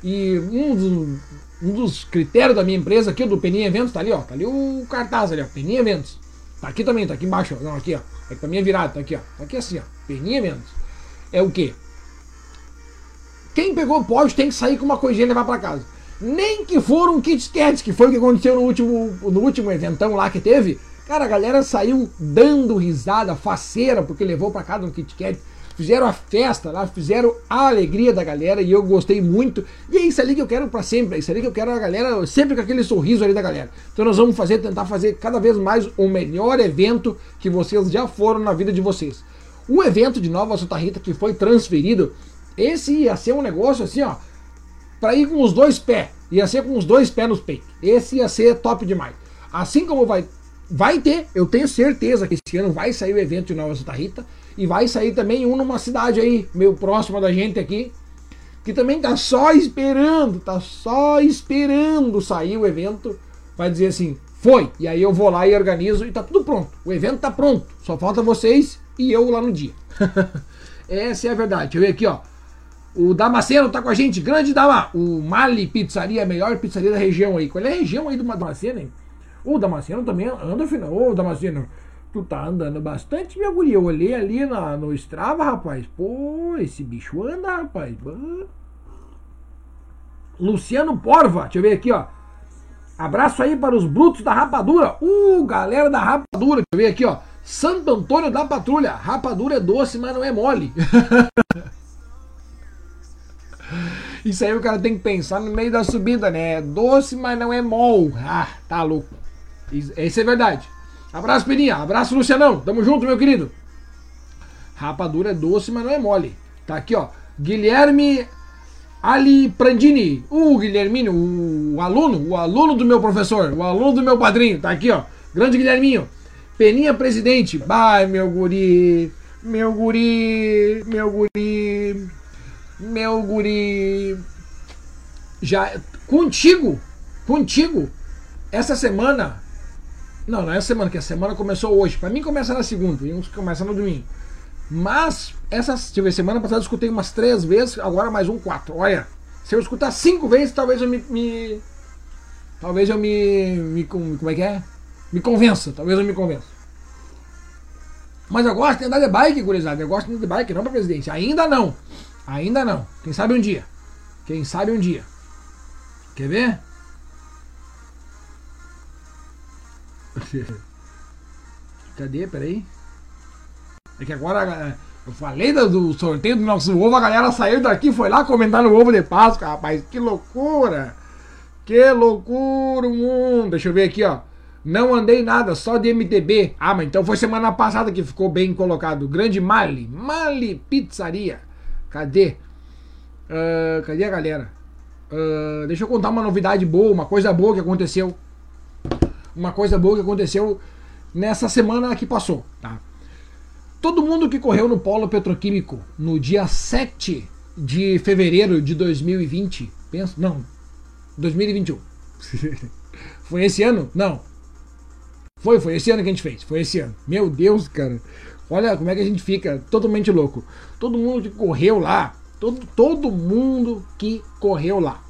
Speaker 2: E um dos, um dos critérios da minha empresa aqui, do Peninha Eventos, tá ali, ó. Tá ali o cartaz ali, ó. Peninha Eventos. Tá aqui também, tá aqui embaixo. Não, aqui, ó. É que tá minha virada, tá aqui, ó. Tá aqui assim, ó. Peninha Eventos. É o quê? Quem pegou pode tem que sair com uma coisinha e levar para casa. Nem que for um Kit Kat, que foi o que aconteceu no último, no último eventão lá que teve. Cara, a galera saiu dando risada, faceira, porque levou para casa um Kit Kat. Fizeram a festa lá, fizeram a alegria da galera e eu gostei muito. E é isso ali que eu quero para sempre, é isso ali que eu quero a galera, sempre com aquele sorriso ali da galera. Então nós vamos fazer, tentar fazer cada vez mais o melhor evento que vocês já foram na vida de vocês. O evento de Nova Santa Rita que foi transferido, esse ia ser um negócio assim, ó, para ir com os dois pés. Ia ser com os dois pés nos peitos. Esse ia ser top demais. Assim como vai, vai ter, eu tenho certeza que esse ano vai sair o evento de Nova Santa Rita. E vai sair também um numa cidade aí, meio próxima da gente aqui. Que também tá só esperando, tá só esperando sair o evento. Vai dizer assim, foi. E aí eu vou lá e organizo e tá tudo pronto. O evento tá pronto. Só falta vocês e eu lá no dia. *laughs* Essa é a verdade. Eu aqui, ó. O Damasceno tá com a gente, grande Dama. O Mali Pizzaria, a melhor pizzaria da região aí. Qual é a região aí do Damasceno, hein? O Damasceno também anda, final. Ô, Damasceno, tu tá andando bastante, minha guria. Eu olhei ali na, no Strava, rapaz. Pô, esse bicho anda, rapaz. Luciano Porva, deixa eu ver aqui, ó. Abraço aí para os brutos da rapadura. Uh, galera da rapadura. Deixa eu ver aqui, ó. Santo Antônio da Patrulha. Rapadura é doce, mas não é mole. *laughs* Isso aí o cara tem que pensar no meio da subida, né? É doce, mas não é mol. Ah, tá louco. Isso, é verdade. Abraço, Peninha. Abraço, Lucianão. Tamo junto, meu querido. Rapadura é doce, mas não é mole. Tá aqui, ó. Guilherme Ali Prandini. O Guilherminho, o aluno, o aluno do meu professor, o aluno do meu padrinho. Tá aqui, ó. Grande Guilherminho. Peninha presidente. Vai, meu guri. Meu guri. Meu guri meu guri. Já. Contigo, contigo, essa semana. Não, não é semana, que a semana começou hoje. Para mim começa na segunda, e uns começa no domingo. Mas, essa ver, semana passada eu escutei umas três vezes, agora mais um quatro. Olha, se eu escutar cinco vezes, talvez eu me. me talvez eu me, me. Como é que é? Me convença, talvez eu me convença. Mas eu gosto de andar de bike, gurizada. Eu gosto de andar de bike, não pra presidente. Ainda não. Ainda não. Quem sabe um dia. Quem sabe um dia. Quer ver? *laughs* Cadê? Peraí. É que agora eu falei do sorteio do nosso ovo, a galera saiu daqui, foi lá comentar no ovo de Páscoa, rapaz. Que loucura! Que loucura o mundo! Deixa eu ver aqui, ó. Não andei nada, só de MTB. Ah, mas então foi semana passada que ficou bem colocado. Grande Mali. Mali Pizzaria. Cadê? Uh, cadê a galera? Uh, deixa eu contar uma novidade boa, uma coisa boa que aconteceu. Uma coisa boa que aconteceu nessa semana que passou, tá? Todo mundo que correu no polo petroquímico no dia 7 de fevereiro de 2020, penso, não, 2021. *laughs* foi esse ano? Não. Foi, foi esse ano que a gente fez, foi esse ano. Meu Deus, cara. Olha como é que a gente fica totalmente louco. Todo mundo que correu lá, todo, todo mundo que correu lá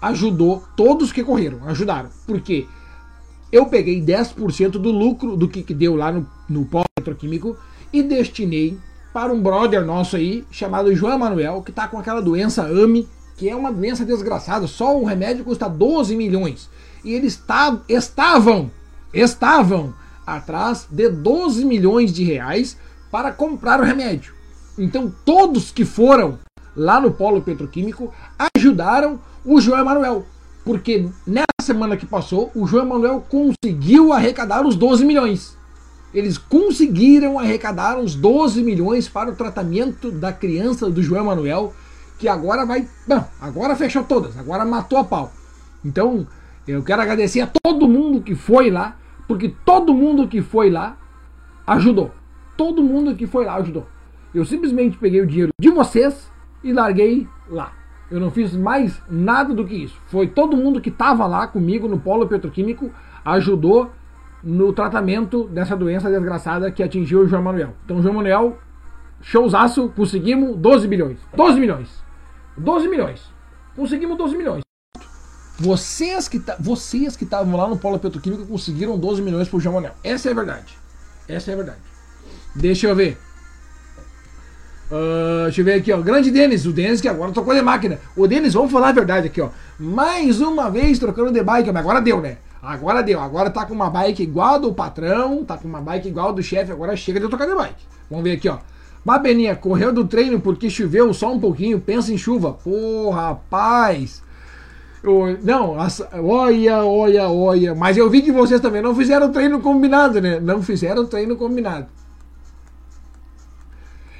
Speaker 2: ajudou, todos que correram, ajudaram. Porque eu peguei 10% do lucro do que, que deu lá no, no polo petroquímico e destinei para um brother nosso aí, chamado João Manuel, que está com aquela doença AME, que é uma doença desgraçada, só o remédio custa 12 milhões. E eles está, estavam, estavam atrás de 12 milhões de reais para comprar o remédio. Então todos que foram lá no polo petroquímico ajudaram o João Emanuel. Porque nessa semana que passou, o João Emanuel conseguiu arrecadar os 12 milhões. Eles conseguiram arrecadar uns 12 milhões para o tratamento da criança do João Emanuel, que agora vai. Não, agora fechou todas, agora matou a pau. Então, eu quero agradecer a todo mundo que foi lá, porque todo mundo que foi lá ajudou. Todo mundo que foi lá ajudou. Eu simplesmente peguei o dinheiro de vocês e larguei lá. Eu não fiz mais nada do que isso. Foi todo mundo que estava lá comigo no polo petroquímico ajudou no tratamento dessa doença desgraçada que atingiu o João Manuel. Então, João Manuel, showzaço, conseguimos 12 bilhões. 12 milhões. 12 milhões. Conseguimos 12 milhões. Vocês que vocês que estavam lá no polo petroquímico conseguiram 12 milhões pro João Manuel. Essa é a verdade. Essa é a verdade. Deixa eu ver. Uh, deixa eu ver aqui, ó. Grande Denis, o Denis que agora trocou de máquina. O Denis, vamos falar a verdade aqui, ó. Mais uma vez trocando de bike, mas agora deu, né? Agora deu. Agora tá com uma bike igual do patrão, tá com uma bike igual do chefe, agora chega de trocar de bike. Vamos ver aqui, ó. Babeninha, correu do treino porque choveu só um pouquinho, pensa em chuva. Pô, rapaz. Não, olha, olha, olha. Mas eu vi que vocês também não fizeram treino combinado, né? Não fizeram treino combinado.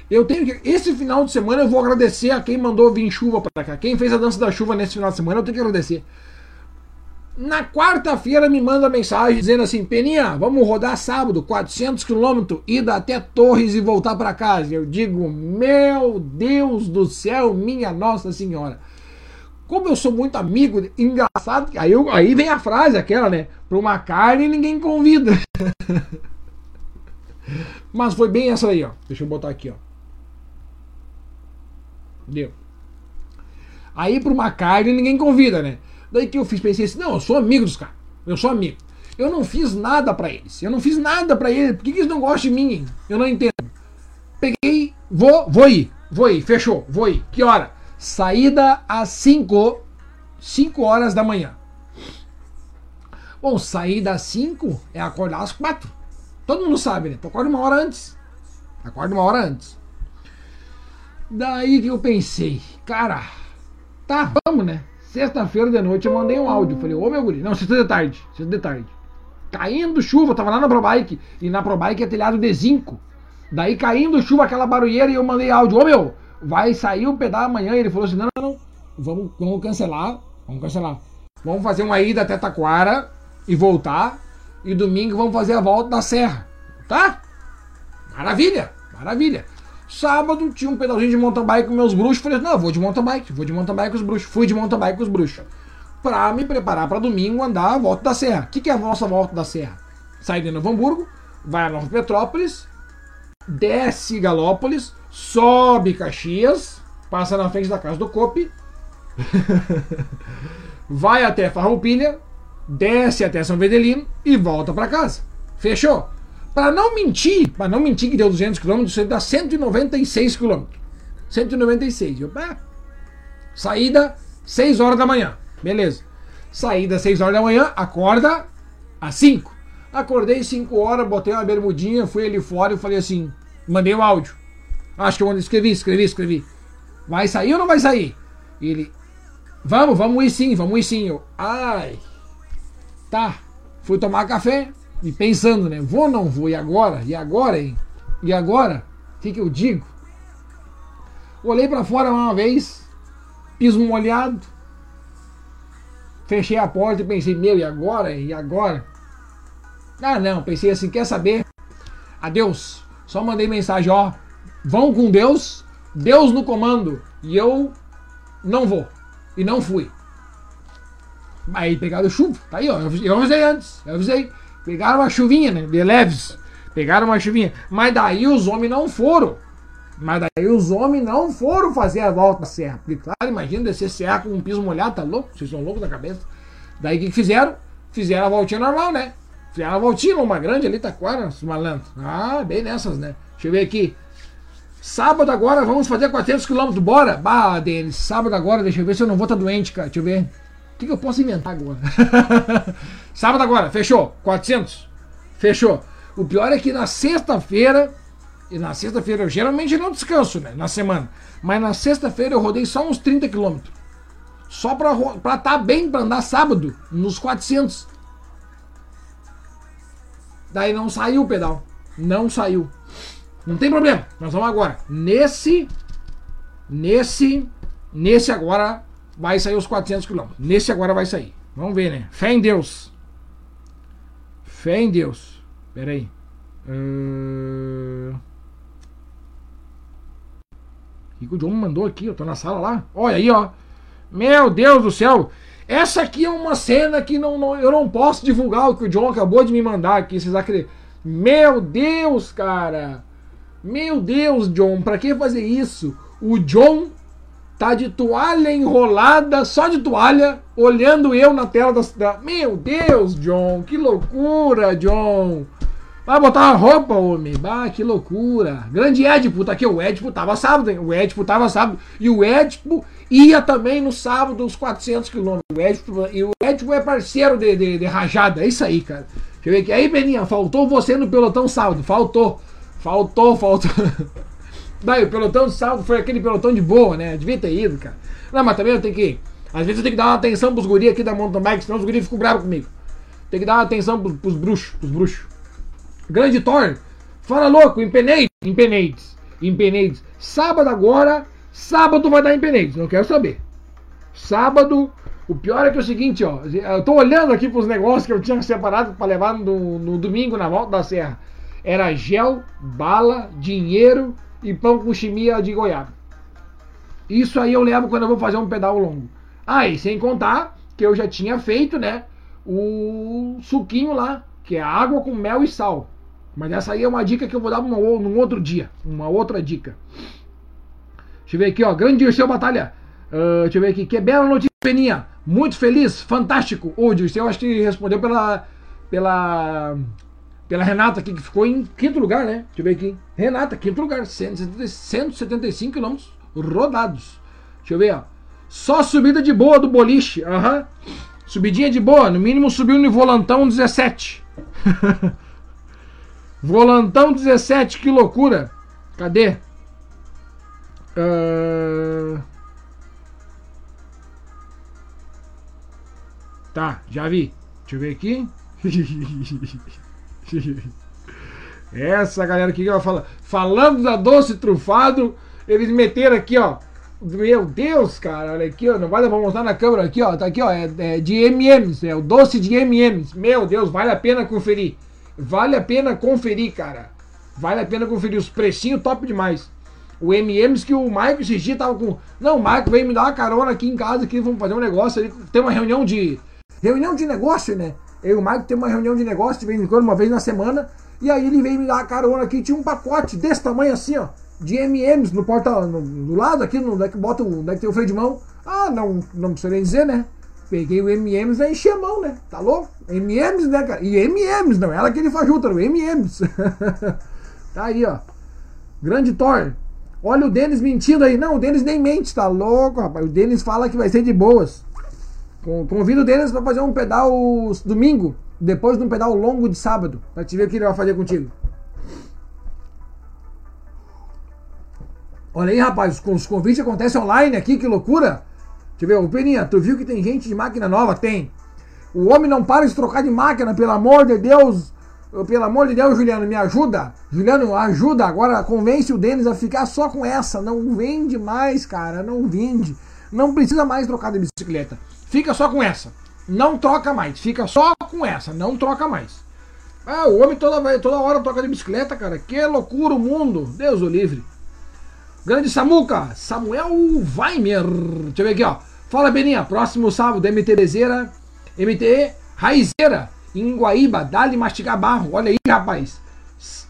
Speaker 2: Eu tenho que. Esse final de semana eu vou agradecer a quem mandou vir chuva para cá. Quem fez a dança da chuva nesse final de semana, eu tenho que agradecer. Na quarta-feira me manda mensagem dizendo assim: Peninha, vamos rodar sábado, 400 quilômetros, ida até Torres e voltar para casa. Eu digo: Meu Deus do céu, minha Nossa Senhora. Como eu sou muito amigo, engraçado, aí, eu, aí vem a frase aquela, né? Para uma carne ninguém convida. *laughs* Mas foi bem essa aí, ó. Deixa eu botar aqui, ó. Deu. Aí para uma carne ninguém convida, né? Daí que eu fiz, pensei assim, não, eu sou amigo dos caras. Eu sou amigo. Eu não fiz nada para eles. Eu não fiz nada para eles. Por que, que eles não gostam de mim? Eu não entendo. Peguei, vou, vou ir. Vou ir, fechou, vou ir. Que hora? Saída às 5, 5 horas da manhã. Bom, saída às 5 é acordar às 4. Todo mundo sabe, né? Tu acorda uma hora antes. Acorda uma hora antes. Daí que eu pensei, cara, tá, vamos, né? Sexta-feira de noite eu mandei um áudio. Falei, ô meu guri, não, sexta de tarde, sexta de tarde. Caindo chuva, tava lá na ProBike. E na ProBike é telhado de zinco. Daí caindo chuva, aquela barulheira, e eu mandei áudio, ô meu, vai sair o pedal amanhã. E ele falou assim: não, não, não, vamos, vamos cancelar, vamos cancelar. Vamos fazer uma ida até Taquara e voltar. E domingo vamos fazer a volta da serra. Tá? Maravilha, maravilha. Sábado tinha um pedalzinho de mountain bike com meus bruxos. Falei, não, vou de mountain bike, vou de mountain bike com os bruxos. Fui de mountain bike com os bruxos. Pra me preparar para domingo andar a volta da serra. O que, que é a nossa volta da serra? Sai de Novo Hamburgo, vai a Nova Petrópolis, desce Galópolis, sobe Caxias, passa na frente da casa do Cope, *laughs* vai até Farroupilha, desce até São Vedelino e volta para casa. Fechou? Para não mentir, para não mentir que deu 200 km, isso dá 196 km. 196. Eu, ah, saída 6 horas da manhã. Beleza. Saída 6 horas da manhã, acorda às 5. Acordei 5 horas, botei uma bermudinha, fui ali fora e falei assim, mandei o um áudio. Acho que eu escrevi, escrevi, escrevi. Vai sair ou não vai sair? E ele, vamos, vamos ir sim, vamos ir sim. Eu, ai, tá. Fui tomar café, e pensando, né? Vou ou não vou? E agora? E agora, hein? E agora? O que, que eu digo? Olhei para fora uma vez, piso molhado. Fechei a porta e pensei, meu, e agora? E agora? Ah, não, pensei assim, quer saber? Adeus. Só mandei mensagem, ó. Vão com Deus, Deus no comando. E eu não vou. E não fui. Aí pegaram chuva. Tá aí, ó. Eu avisei antes. Eu avisei. Pegaram uma chuvinha, né? De leves. Pegaram uma chuvinha. Mas daí os homens não foram. Mas daí os homens não foram fazer a volta da serra. Porque, claro, imagina descer serra com um piso molhado, tá louco? Vocês são loucos da cabeça. Daí o que, fizeram? Fizeram a voltinha normal, né? Fizeram a voltinha, uma grande ali, Taquara, os malandros. Ah, bem nessas, né? Deixa eu ver aqui. Sábado agora vamos fazer 400 km, bora? Bah, Denis, sábado agora, deixa eu ver se eu não vou estar tá doente, cara. Deixa eu ver. O que, que eu posso inventar agora? *laughs* sábado agora, fechou. 400. Fechou. O pior é que na sexta-feira e na sexta-feira eu geralmente não descanso, né? Na semana. Mas na sexta-feira eu rodei só uns 30 quilômetros. Só pra estar tá bem pra andar sábado, nos 400. Daí não saiu o pedal. Não saiu. Não tem problema. Nós vamos agora. Nesse. Nesse. Nesse agora vai sair os 400 quilômetros. Nesse agora vai sair. Vamos ver, né? Fé em Deus. Fé em Deus. Pera aí. Uh... O que o John mandou aqui? Eu tô na sala lá. Olha aí, ó. Meu Deus do céu. Essa aqui é uma cena que não, não, eu não posso divulgar o que o John acabou de me mandar aqui. Vocês acreditam? Meu Deus, cara. Meu Deus, John. Pra que fazer isso? O John tá de toalha enrolada, só de toalha, olhando eu na tela da. Meu Deus, John. Que loucura, John. Vai botar uma roupa, homem. Bah, que loucura. Grande Édipo, tá aqui. O Édipo tava sábado, hein? O Édipo tava sábado. E o Édipo ia também no sábado uns 400 quilômetros. O Édipo, e o Édipo é parceiro de, de, de, rajada. É isso aí, cara. Deixa eu ver aqui. Aí, Beninha, faltou você no pelotão sábado. Faltou. Faltou, faltou. Daí, o pelotão de sábado foi aquele pelotão de boa, né? Devia ter ido, cara. Não, mas também eu tenho que. Às vezes eu tenho que dar uma atenção pros guris aqui da mountain bike, senão os guris ficam bravos comigo. Tem que dar uma atenção pros, pros bruxos, pros bruxos. Grande Thor. Fala louco, Empenades. Empenades. Empenades. Sábado agora. Sábado vai dar Empenades. Não quero saber. Sábado. O pior é que é o seguinte, ó. Eu tô olhando aqui pros negócios que eu tinha separado para levar no, no domingo na volta da serra. Era gel, bala, dinheiro e pão com chimia de goiaba. Isso aí eu levo quando eu vou fazer um pedal longo. Ah, sem contar que eu já tinha feito, né? O suquinho lá, que é água com mel e sal. Mas essa aí é uma dica que eu vou dar num, num outro dia. Uma outra dica. Deixa eu ver aqui, ó. Grande Dirceu Batalha. Uh, deixa eu ver aqui. Que bela notícia, Peninha. Muito feliz, fantástico. O Dirceu acho que respondeu pela. pela. Pela Renata aqui, que ficou em quinto lugar, né? Deixa eu ver aqui. Renata, quinto lugar. 175 quilômetros rodados. Deixa eu ver, ó. Só subida de boa do boliche. Aham. Uhum. Subidinha de boa. No mínimo subiu no volantão 17. *laughs* Volantão 17, que loucura. Cadê? Uh... Tá, já vi. Deixa eu ver aqui. *laughs* *laughs* Essa galera aqui que ela fala. Falando da doce trufado, eles meteram aqui, ó. Meu Deus, cara, olha aqui, ó. Não vai dar pra mostrar na câmera aqui, ó. Tá aqui, ó. É, é de MMs, é o doce de MMs. Meu Deus, vale a pena conferir. Vale a pena conferir, cara. Vale a pena conferir. Os precinhos top demais. O MMs que o Mike esses dias tava com. Não, o Mike veio me dar uma carona aqui em casa que vamos fazer um negócio. Ele tem uma reunião de. Reunião de negócio, né? Eu e o Mike tem uma reunião de negócio de vez em quando, uma vez na semana. E aí ele veio me dar uma carona aqui. Tinha um pacote desse tamanho assim, ó. De MMs no porta. No, do lado aqui, onde é que bota o. Onde é que tem o freio de mão. Ah, não, não precisa nem dizer, né? Peguei o MMs e enchi a mão, né? Tá louco? MMs, né, cara? E MMs, não ela que ele fajuta, o MMs. *laughs* tá aí, ó. Grande Thor. Olha o Denis mentindo aí. Não, o Denis nem mente, tá louco, rapaz. O Denis fala que vai ser de boas. Convido o Denis pra fazer um pedal domingo, depois de um pedal longo de sábado, pra te ver o que ele vai fazer contigo. Olha aí, rapaz, os convites acontecem online aqui, que loucura! Deixa eu ver, o Peninha, tu viu que tem gente de máquina nova? Tem. O homem não para de trocar de máquina, pelo amor de Deus. Pelo amor de Deus, Juliano, me ajuda. Juliano, ajuda. Agora convence o Denis a ficar só com essa. Não vende mais, cara. Não vende. Não precisa mais trocar de bicicleta. Fica só com essa. Não troca mais. Fica só com essa. Não troca mais. Ah, o homem toda, toda hora toca de bicicleta, cara. Que loucura o mundo. Deus o livre. Grande Samuca. Samuel Weimer. Deixa eu ver aqui, ó. Fala, Beninha. Próximo sábado, MTBzeira. MTE Raizeira em Guaíba, dá-lhe mastigar barro. Olha aí, rapaz.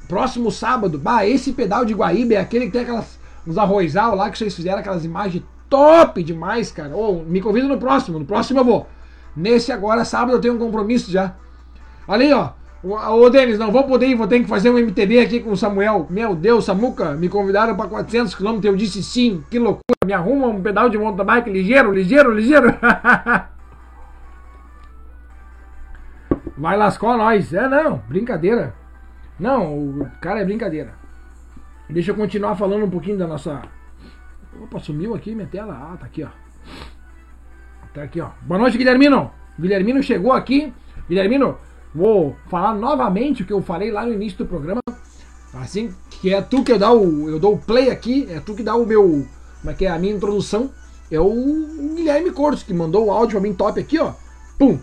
Speaker 2: Próximo sábado, bah, esse pedal de Guaíba é aquele que tem aquelas uns arrozal lá que vocês fizeram aquelas imagens top demais, cara. Ou oh, me convida no próximo, no próximo eu vou. Nesse agora, sábado, eu tenho um compromisso já. Aí, ó. Ô, Denis, não vou poder ir, vou ter que fazer um MTB aqui com o Samuel. Meu Deus, Samuca, me convidaram para 400 km, eu disse sim, que loucura. Me arruma um pedal de mountain bike ligeiro, ligeiro, ligeiro. *laughs* Vai lascar nós. É, não, brincadeira. Não, o cara é brincadeira. Deixa eu continuar falando um pouquinho da nossa. Opa, sumiu aqui minha tela. Ah, tá aqui, ó. Tá aqui, ó. Boa noite, Guilhermino. Guilhermino chegou aqui. Guilhermino, vou falar novamente o que eu falei lá no início do programa. Assim, que é tu que eu, dá o, eu dou o play aqui, é tu que dá o meu. Como é que é? A minha introdução. É o Guilherme Cortes, que mandou o áudio pra mim top aqui, ó. Pum!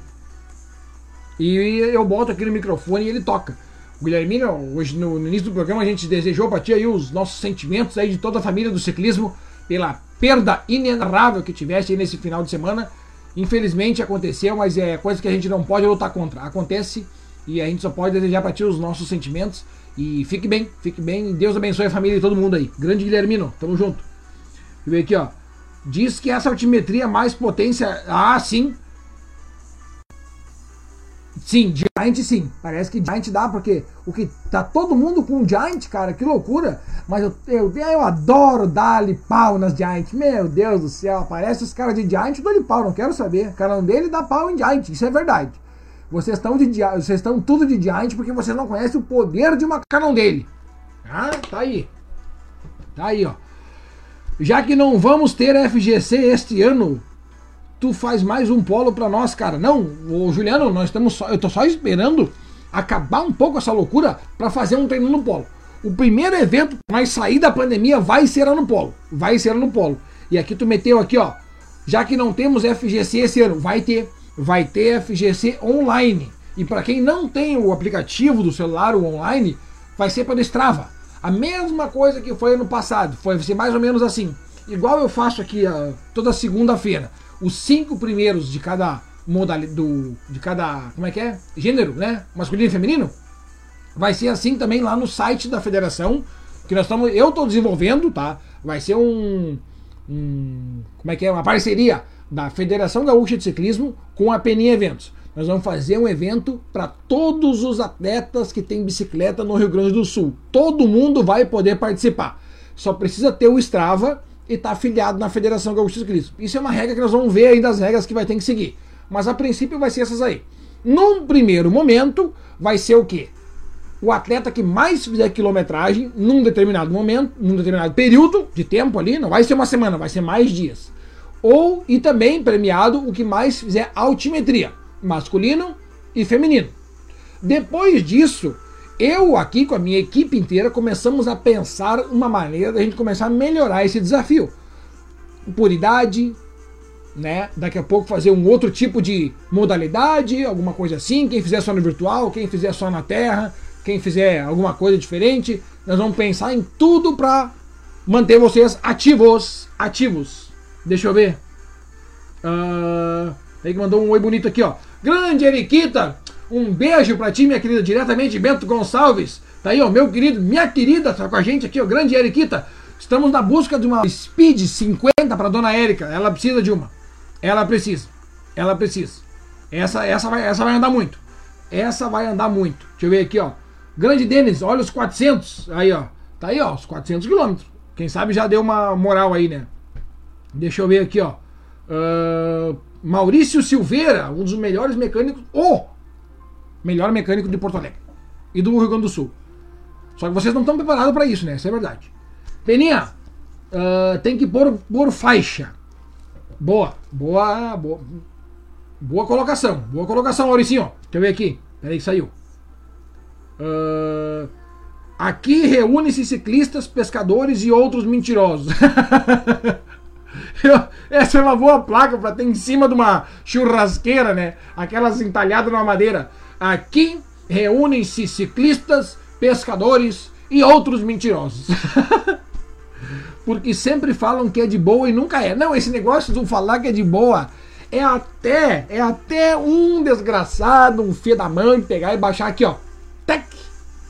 Speaker 2: E eu boto aqui no microfone e ele toca. Guilhermino, hoje no, no início do programa, a gente desejou para ti aí os nossos sentimentos aí de toda a família do ciclismo pela perda inenarrável que tiveste aí nesse final de semana. Infelizmente aconteceu, mas é coisa que a gente não pode lutar contra. Acontece e a gente só pode desejar para ti os nossos sentimentos. E fique bem, fique bem. Deus abençoe a família de todo mundo aí. Grande Guilhermino, tamo junto. E ver aqui, ó. Diz que essa altimetria mais potência. Ah, sim. Sim, Giant sim. Parece que Giant dá, porque o que tá todo mundo com Giant, cara, que loucura. Mas eu, eu, eu adoro dar-lhe pau nas Giant. Meu Deus do céu, aparece os caras de Giant, dou-lhe pau, não quero saber. O canal dele dá pau em Giant, isso é verdade. Vocês estão de vocês estão tudo de Giant porque vocês não conhecem o poder de uma canal dele. Ah, tá aí. Tá aí, ó. Já que não vamos ter FGC este ano, tu faz mais um polo para nós, cara. Não, o Juliano, nós estamos só, eu tô só esperando acabar um pouco essa loucura para fazer um treino no polo. O primeiro evento vai sair da pandemia vai ser no polo, vai ser no polo. E aqui tu meteu aqui, ó, já que não temos FGC esse ano, vai ter, vai ter FGC online. E para quem não tem o aplicativo do celular, o online, vai ser pelo Strava. A mesma coisa que foi ano passado, foi ser mais ou menos assim. Igual eu faço aqui uh, toda segunda-feira os cinco primeiros de cada modalidade, de cada, como é que é? Gênero, né? Masculino e feminino. Vai ser assim também lá no site da federação, que nós estamos, eu estou desenvolvendo, tá? Vai ser um, um, como é que é? Uma parceria da Federação Gaúcha de Ciclismo com a Peninha Eventos. Nós vamos fazer um evento para todos os atletas que têm bicicleta no Rio Grande do Sul. Todo mundo vai poder participar. Só precisa ter o Strava e está afiliado na Federação Gaúcha de Ciclismo. Isso é uma regra que nós vamos ver ainda as regras que vai ter que seguir. Mas a princípio vai ser essas aí. Num primeiro momento, vai ser o quê? O atleta que mais fizer quilometragem num determinado momento, num determinado período de tempo ali, não vai ser uma semana, vai ser mais dias. Ou e também premiado o que mais fizer altimetria, masculino e feminino. Depois disso, eu aqui com a minha equipe inteira começamos a pensar uma maneira da gente começar a melhorar esse desafio. Por idade, né? Daqui a pouco fazer um outro tipo de modalidade, alguma coisa assim. Quem fizer só no virtual, quem fizer só na Terra, quem fizer alguma coisa diferente, nós vamos pensar em tudo para manter vocês ativos, ativos. Deixa eu ver. Uh, aí que mandou um oi bonito aqui, ó. Grande Eriquita, um beijo pra ti, minha querida, diretamente Bento Gonçalves. Tá aí, ó, meu querido, minha querida, tá com a gente aqui, ó, grande Eriquita. Estamos na busca de uma Speed 50 para dona Érica. Ela precisa de uma. Ela precisa. Ela precisa. Essa, essa, vai, essa vai andar muito. Essa vai andar muito. Deixa eu ver aqui, ó. Grande Denis, olha os 400. Aí, ó. Tá aí, ó, os 400 quilômetros. Quem sabe já deu uma moral aí, né? Deixa eu ver aqui, ó. Uh, Maurício Silveira, um dos melhores mecânicos. Oh! Melhor mecânico de Porto Alegre e do Rio Grande do Sul. Só que vocês não estão preparados para isso, né? Isso é verdade. Peninha, uh, tem que pôr, pôr faixa. Boa, boa, boa. Boa colocação, boa colocação, Mauricinho. Deixa eu ver aqui. Peraí saiu. Uh, aqui reúne-se ciclistas, pescadores e outros mentirosos. *laughs* Essa é uma boa placa para ter em cima de uma churrasqueira, né? Aquelas entalhadas na madeira. Aqui reúnem-se ciclistas, pescadores e outros mentirosos. *laughs* Porque sempre falam que é de boa e nunca é. Não, esse negócio de falar que é de boa é até, é até um desgraçado, um filho da mãe pegar e baixar aqui, ó. Tec,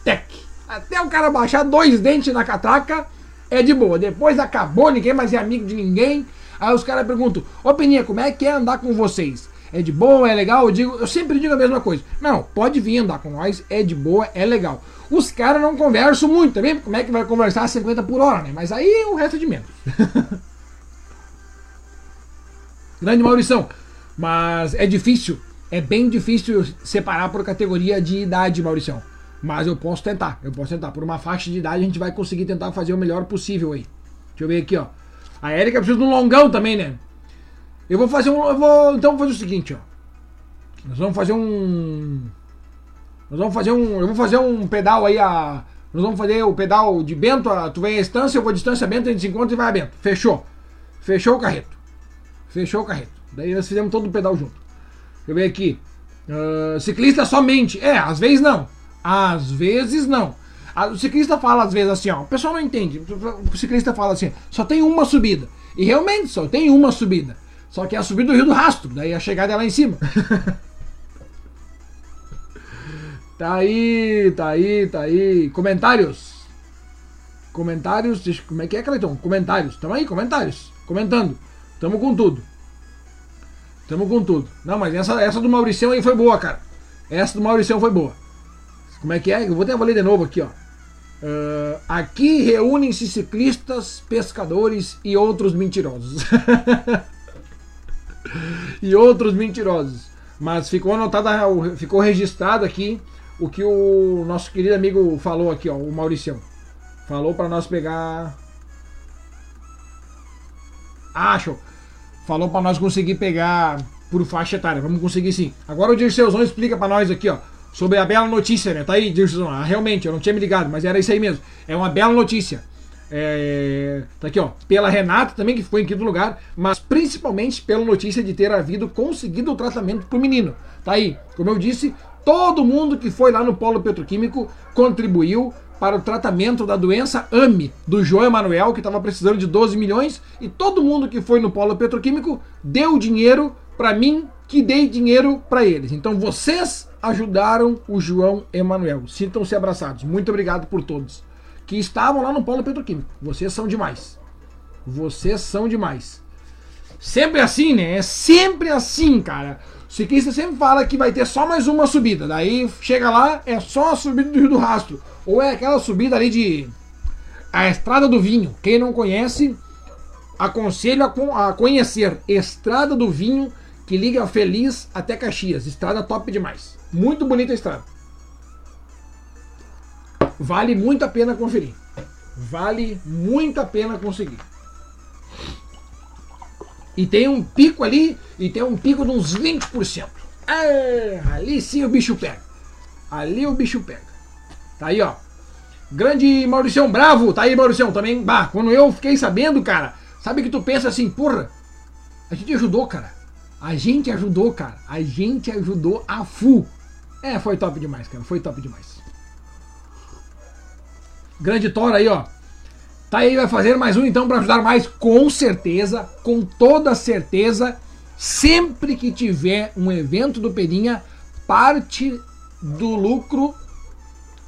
Speaker 2: tec. Até o cara baixar dois dentes na catraca é de boa. Depois acabou, ninguém mais é amigo de ninguém. Aí os caras perguntam, ô Peninha, como é que é andar com vocês? É de boa, é legal? Eu, digo, eu sempre digo a mesma coisa. Não, pode vir andar com nós, é de boa, é legal. Os caras não conversam muito também, como é que vai conversar a 50 por hora, né? Mas aí o resto é de menos. *laughs* Grande Maurição, mas é difícil, é bem difícil separar por categoria de idade, Maurição. Mas eu posso tentar, eu posso tentar. Por uma faixa de idade a gente vai conseguir tentar fazer o melhor possível aí. Deixa eu ver aqui, ó. A Erika precisa de um longão também, né? Eu vou fazer um. Eu vou, então vou fazer o seguinte, ó. Nós vamos fazer um. Nós vamos fazer um. Eu vou fazer um pedal aí a. Nós vamos fazer o pedal de Bento, a, tu vem a distância, eu vou a distância Bento, a gente se encontra e vai a Bento. Fechou. Fechou o carreto. Fechou o carreto. Daí nós fizemos todo o pedal junto. Eu ver aqui. Uh, ciclista somente. É, às vezes não. Às vezes não. O ciclista fala às vezes assim, ó. O pessoal não entende. O ciclista fala assim, só tem uma subida. E realmente só tem uma subida. Só que é a subida do Rio do Rastro. Daí a chegada é lá em cima. *laughs* tá aí, tá aí, tá aí. Comentários. Comentários. Como é que é, Cleiton? Comentários. Tamo aí, comentários. Comentando. Tamo com tudo. Tamo com tudo. Não, mas essa, essa do Mauricião aí foi boa, cara. Essa do Mauricião foi boa. Como é que é? Eu vou até ler de novo aqui, ó. Uh, aqui reúnem-se ciclistas, pescadores e outros mentirosos. *laughs* e outros mentirosos. Mas ficou anotado, ficou registrado aqui o que o nosso querido amigo falou aqui, ó, o Mauricião. Falou para nós pegar. Acho. Falou para nós conseguir pegar por faixa etária. Vamos conseguir sim. Agora o Dirceuzão explica para nós aqui, ó sobre a bela notícia, né? Tá aí, Dirson. Ah, realmente, eu não tinha me ligado, mas era isso aí mesmo. É uma bela notícia. É, tá aqui, ó. Pela Renata também, que foi em quinto lugar, mas principalmente pela notícia de ter havido conseguido o tratamento pro menino. Tá aí. Como eu disse, todo mundo que foi lá no Polo Petroquímico contribuiu para o tratamento da doença AME do João Emanuel, que estava precisando de 12 milhões, e todo mundo que foi no Polo Petroquímico deu dinheiro para mim, que dei dinheiro para eles. Então vocês ajudaram o João Emanuel. Sintam-se abraçados. Muito obrigado por todos que estavam lá no Polo Petroquímico. Vocês são demais. Vocês são demais. Sempre assim, né? É sempre assim, cara. O ciclista sempre fala que vai ter só mais uma subida. Daí chega lá, é só a subida do Rio do Rastro. Ou é aquela subida ali de. A Estrada do Vinho. Quem não conhece, aconselho a, conhecer. Estrada do Vinho, que liga Feliz até Caxias. Estrada top demais. Muito bonita a estrada. Vale muito a pena conferir. Vale muito a pena conseguir. E tem um pico ali, e tem um pico de uns 20%. É, ali sim o bicho pega. Ali o bicho pega. Tá aí, ó. Grande Mauricião Bravo, tá aí, Mauricião, também. Bah, quando eu fiquei sabendo, cara, sabe que tu pensa assim, porra, a gente ajudou, cara. A gente ajudou, cara. A gente ajudou a full. É, foi top demais, cara. Foi top demais. Grande Tora aí, ó. Tá aí, vai fazer mais um então para ajudar mais, com certeza, com toda certeza. Sempre que tiver um evento do Peninha, parte do lucro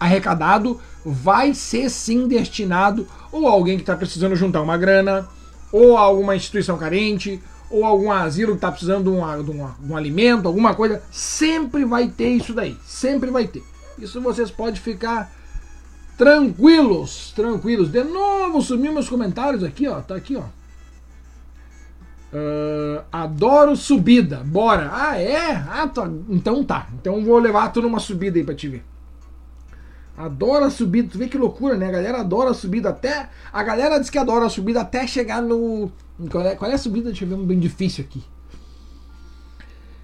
Speaker 2: arrecadado vai ser sim destinado ou a alguém que está precisando juntar uma grana, ou a alguma instituição carente, ou algum asilo que está precisando de, uma, de, uma, de um alimento, alguma coisa. Sempre vai ter isso daí. Sempre vai ter. Isso vocês podem ficar tranquilos, tranquilos. De novo, sumiu meus comentários aqui, ó. Tá aqui, ó. Uh, adoro subida, bora. Ah, é? Ah, tá. Então tá. Então vou levar tu numa subida aí pra te ver. Adora a subida. Tu vê que loucura, né? A galera adora a subida até. A galera diz que adora a subida até chegar no. Qual é, qual é a subida? Deixa eu ver uma bem difícil aqui.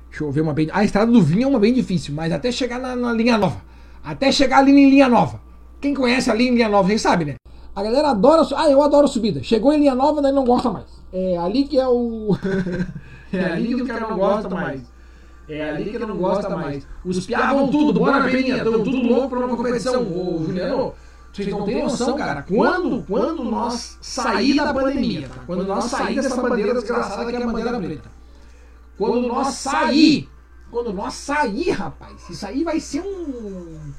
Speaker 2: Deixa eu ver uma bem. A estrada do vinho é uma bem difícil, mas até chegar na, na linha nova. até chegar ali em linha nova. Quem conhece ali em linha nova, vocês sabem, né? A galera adora. Ah, eu adoro subida. Chegou em linha nova, daí não gosta mais. É ali que é o. *laughs* *laughs* é ali que o cara não gosta mais. É ali que não gosta mais. Os piavam tudo, bora peninha, estão tudo louco pra uma competição. Ô, Juliano, vocês não têm noção, cara. Quando, quando nós sair da pandemia, tá? quando nós sair dessa bandeira desgraçada que é a bandeira preta, quando nós sair, quando nós sair, rapaz, isso aí vai ser um.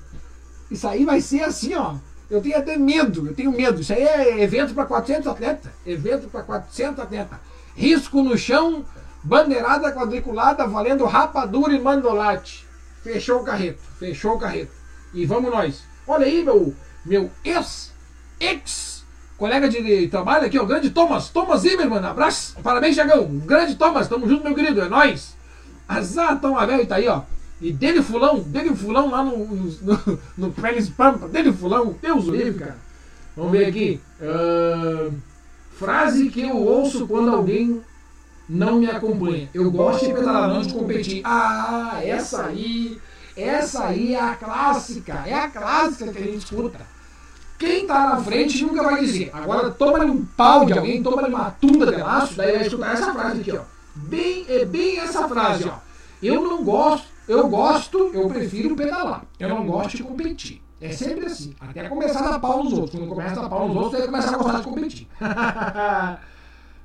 Speaker 2: Isso aí vai ser assim, ó. Eu tenho até medo, eu tenho medo. Isso aí é evento para 400 atletas. Evento para 400 atletas. Risco no chão, bandeirada quadriculada, valendo rapadura e mandolate. Fechou o carreto, fechou o carreto. E vamos nós. Olha aí, meu, meu ex, ex colega de trabalho aqui, o grande Thomas, Thomas Zimmermann, abraço, parabéns, Chagão, grande Thomas, tamo junto, meu querido, é nóis. Azar, Tom velho tá aí, ó. E dele fulão, dele fulão lá no, no, no Peles Pampa, dele fulão, Deus o livre, cara. Vamos ver aqui. Uh, frase que eu ouço quando alguém não me acompanha. Eu gosto de pedalar, não de competir. Ah, essa aí, essa aí é a clássica, é a clássica que a gente escuta. Quem tá na frente nunca vai dizer. Agora toma-lhe um pau de alguém, toma-lhe uma tunda de laço, daí vai escutar essa frase aqui, ó. Bem, é bem essa frase, ó. Eu não gosto, eu gosto, eu prefiro pedalar. Eu não gosto de competir. É sempre assim. Até começar a dar pau nos outros. Quando começa a dar pau nos outros, aí começa a gostar de competir. *laughs*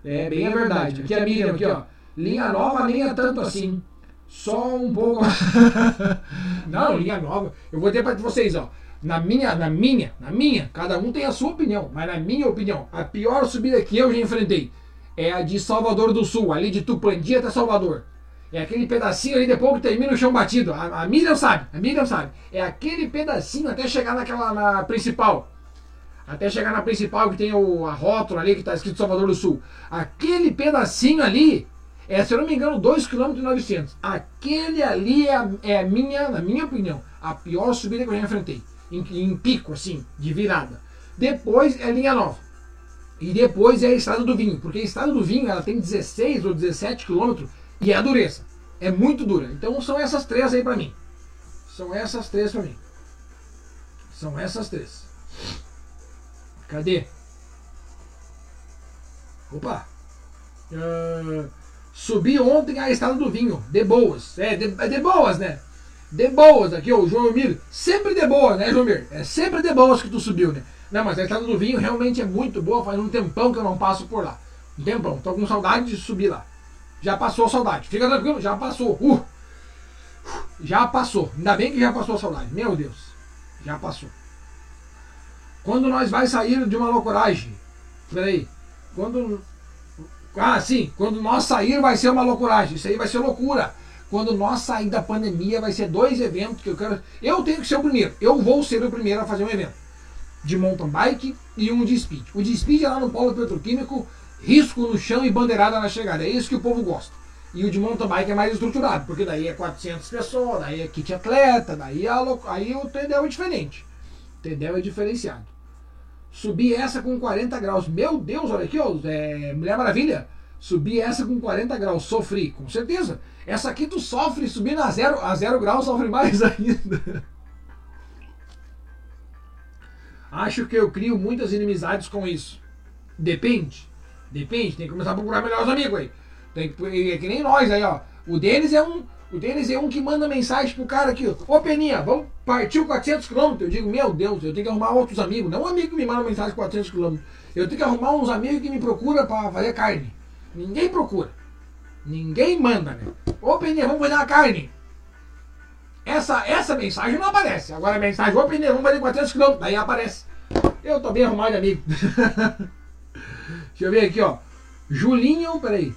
Speaker 2: é bem a verdade. Aqui a Miriam, aqui, ó. Linha nova nem é tanto assim. Só um pouco. *laughs* não, linha nova. Eu vou dizer para vocês, ó. Na minha, na minha, na minha, cada um tem a sua opinião, mas na minha opinião, a pior subida que eu já enfrentei é a de Salvador do Sul, ali de Tupandi até Salvador. É aquele pedacinho ali depois que termina o chão batido. A, a Miriam sabe, a Miriam sabe. É aquele pedacinho até chegar naquela na principal. Até chegar na principal que tem o, a rótula ali que está escrito Salvador do Sul. Aquele pedacinho ali é, se eu não me engano, 2,9 km. Aquele ali é, a, é a minha, na minha opinião, a pior subida que eu já enfrentei em, em pico, assim, de virada. Depois é linha nova. E depois é a estrada do vinho, porque a estrada do vinho ela tem 16 ou 17 quilômetros e é a dureza. É muito dura. Então são essas três aí para mim. São essas três para mim. São essas três. Cadê? Opa! Uh, subi ontem a estrada do vinho, de boas. É, de, é de boas, né? de boas aqui, o João Mir, sempre de boa, né, João Mir? É sempre de boas que tu subiu, né? Não, mas a estrada do vinho realmente é muito boa, faz um tempão que eu não passo por lá. Um tempão, tô com saudade de subir lá. Já passou a saudade, fica tranquilo, já passou. Uh, já passou, ainda bem que já passou a saudade, meu Deus, já passou. Quando nós vai sair de uma loucuragem, peraí, quando. Ah, sim, quando nós sair vai ser uma loucuragem, isso aí vai ser loucura. Quando nós sair da pandemia, vai ser dois eventos que eu quero. Eu tenho que ser o primeiro. Eu vou ser o primeiro a fazer um evento de mountain bike e um de speed. O de speed é lá no polo petroquímico, risco no chão e bandeirada na chegada. É isso que o povo gosta. E o de mountain bike é mais estruturado, porque daí é 400 pessoas, daí é kit atleta, daí, é lo... aí o Tendel é diferente. O Tendel é diferenciado. Subi essa com 40 graus. Meu Deus, olha aqui, ó, é Mulher Maravilha. Subi essa com 40 graus. Sofri, com certeza. Essa aqui tu sofre, subindo a zero, a zero grau sofre mais *laughs* ainda. Acho que eu crio muitas inimizades com isso. Depende. Depende, tem que começar a procurar melhores amigos aí. Tem que, é que nem nós aí, ó. O Denis é um. O Denis é um que manda mensagem pro cara aqui, ô Peninha, vamos partir 400 km. Eu digo, meu Deus, eu tenho que arrumar outros amigos. Não um amigo que me manda mensagem 400 km. Eu tenho que arrumar uns amigos que me procuram para fazer carne. Ninguém procura. Ninguém manda, né? Ô Peninha, vamos fazer uma carne. Essa, essa mensagem não aparece. Agora a mensagem, ô Peninha, vamos fazer 400 km. Daí aparece. Eu tô bem arrumado, amigo. *laughs* Deixa eu ver aqui, ó. Julinho, peraí.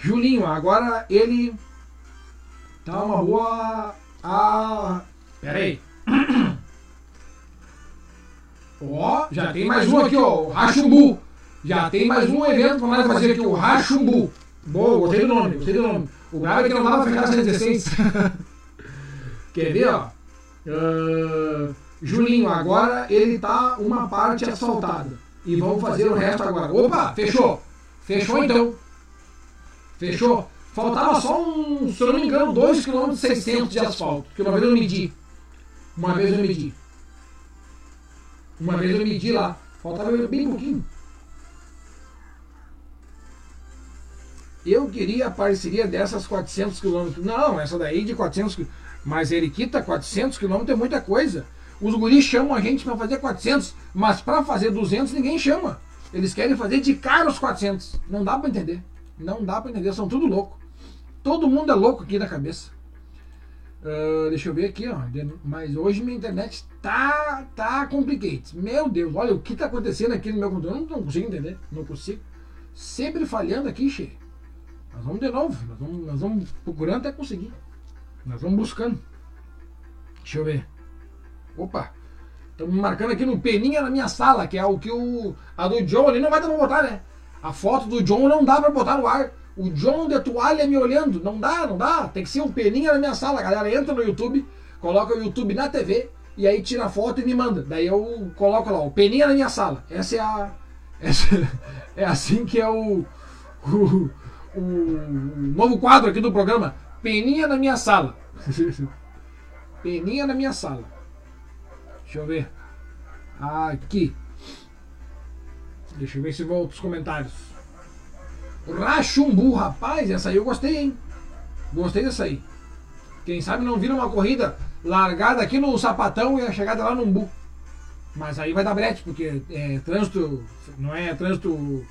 Speaker 2: Julinho, agora ele. Tá uma boa. Ah. Peraí. *coughs* Ó, já tem mais um aqui, ó. O Rachumbu. Já tem mais um evento pra nós fazer aqui, o Rachumbu. Boa, gostei do nome, gostei do nome. O grave é que não dá pra ficar 116. Quer ver, ó? Uh, Julinho, agora ele tá uma parte asfaltada. E vamos fazer o resto agora. Opa, fechou. Fechou então. Fechou. Faltava só um, se eu não me engano, 2,6 km de asfalto. Que uma vez eu medi. Uma vez eu medi. Uma vez eu medi lá. Faltava bem pouquinho. Eu queria a parceria dessas 400 quilômetros. Não, essa daí de 400 quilômetros. Mas Eriquita, 400 quilômetros é muita coisa. Os guris chamam a gente para fazer 400, mas para fazer 200 ninguém chama. Eles querem fazer de cara os 400. Não dá para entender. Não dá para entender, são tudo louco. Todo mundo é louco aqui da cabeça. Uh, deixa eu ver aqui, ó. Mas hoje minha internet tá, tá complicada. Meu Deus, olha o que tá acontecendo aqui no meu computador. Não, não consigo entender. Não consigo. Sempre falhando aqui, cheio. Nós vamos de novo. Nós vamos, nós vamos procurando até conseguir. Nós vamos buscando. Deixa eu ver. Opa! Estamos marcando aqui no Peninha na minha sala, que é o que o. A do John ali não vai dar pra botar, né? A foto do John não dá pra botar no ar. O John de toalha me olhando. Não dá, não dá. Tem que ser um Peninha na minha sala. galera entra no YouTube, coloca o YouTube na TV e aí tira a foto e me manda. Daí eu coloco lá, o Peninha na minha sala. Essa é a. *laughs* Essa, é assim que é o, o, o novo quadro aqui do programa. Peninha na minha sala. *laughs* Peninha na minha sala. Deixa eu ver. Aqui. Deixa eu ver se volta os comentários. Rachumbu, rapaz, essa aí eu gostei, hein? Gostei dessa aí. Quem sabe não vira uma corrida largada aqui no sapatão e a chegada lá no umbu. Mas aí vai dar brete, porque é trânsito. Não é trânsito.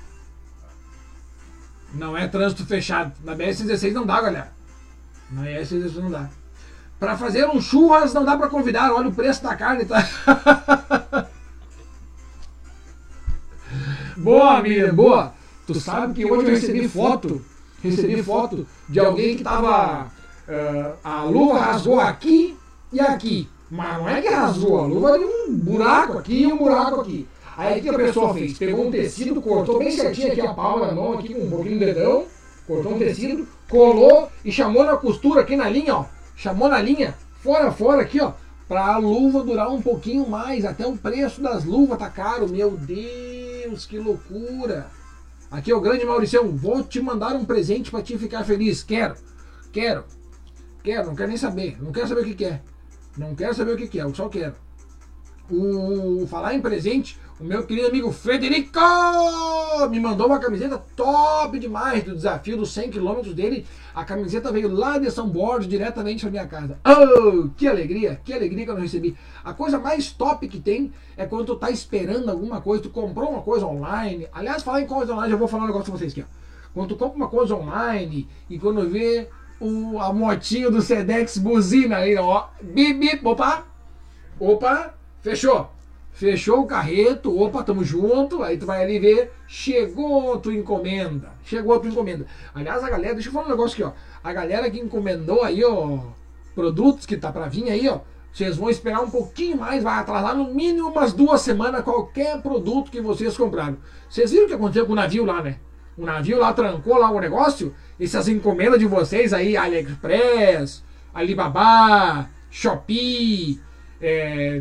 Speaker 2: Não é trânsito fechado. Na BS-16 não dá, galera. Na BS-16 não dá. Para fazer um churras não dá para convidar. Olha o preço da carne, tá? *laughs* boa, Miriam, boa. Tu sabe que hoje eu recebi foto, recebi foto de alguém que tava uh, a luva rasgou aqui e aqui. Mas não é que rasgou, a luva de um buraco aqui e um buraco aqui. Aí o que a pessoa fez? Pegou um tecido, cortou bem certinho aqui a palma da mão, aqui com um pouquinho de dedão, cortou um tecido, colou e chamou na costura aqui na linha, ó chamou na linha, fora, fora aqui, ó, para a luva durar um pouquinho mais. Até o preço das luvas tá caro. Meu Deus, que loucura! Aqui é o grande Mauricião, vou te mandar um presente para te ficar feliz. Quero, quero, quero, não quero nem saber. Não quero saber o que, que é. Não quero saber o que, que é, eu só quero. O falar em presente, o meu querido amigo Frederico me mandou uma camiseta top demais do desafio dos 100 km dele. A camiseta veio lá de São Borges, diretamente para minha casa. Oh, que alegria, que alegria que eu recebi. A coisa mais top que tem é quando tu tá esperando alguma coisa, tu comprou uma coisa online. Aliás, falar em coisa online, eu vou falar um negócio pra vocês aqui. Ó. Quando tu compra uma coisa online e quando vê o, a motinho do Sedex buzina aí, ó. Bip, bip, opa, opa, fechou. Fechou o carreto, opa, tamo junto. Aí tu vai ali ver, chegou tua encomenda. Chegou tua encomenda. Aliás, a galera, deixa eu falar um negócio aqui, ó. A galera que encomendou aí, ó, produtos que tá pra vir aí, ó. Vocês vão esperar um pouquinho mais, vai atrasar no mínimo umas duas semanas qualquer produto que vocês compraram. Vocês viram o que aconteceu com o navio lá, né? O navio lá trancou lá o negócio. Essas encomendas de vocês aí, AliExpress, Alibaba, Shopee, é,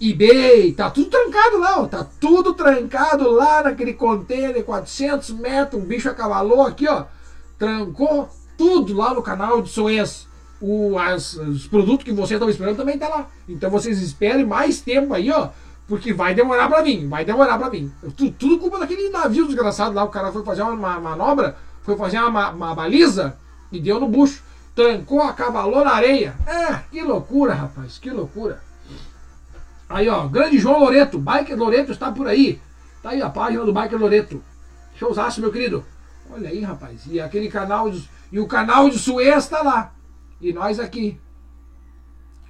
Speaker 2: eBay, tá tudo trancado lá, ó, tá tudo trancado lá naquele container, 400 metros, um bicho acavalou aqui, ó, trancou tudo lá no canal de Suez. O, as, os produtos que vocês estão esperando também tá lá. Então vocês esperem mais tempo aí, ó, porque vai demorar para vir, vai demorar para vir. Tudo, tudo culpa daquele navio desgraçado lá, o cara foi fazer uma, manobra, foi fazer uma, uma baliza e deu no bucho. Trancou, acavalou na areia. É, que loucura, rapaz, que loucura. Aí, ó, grande João Loreto, Biker Loreto está por aí. Tá aí a página do Biker Loreto. Showzaço, meu querido. Olha aí, rapaz. E aquele canal de, e o canal de Suez está lá. E nós aqui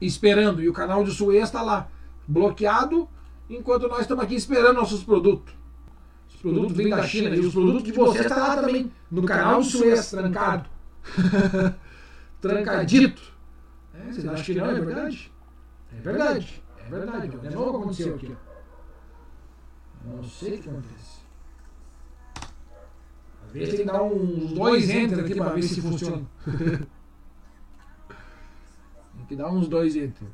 Speaker 2: esperando. E o canal de Suez está lá, bloqueado, enquanto nós estamos aqui esperando nossos produtos. Os produtos vêm da China e os produtos de vocês estão tá lá também, no canal de Suez, trancado. *laughs* Trancadito. É, vocês acham que não, é verdade? É verdade. Verdade. De novo aconteceu aqui. Não sei o que acontece. Às vezes tem que dar uns dois enter aqui para ver se funciona. *laughs* tem que dar uns dois enter.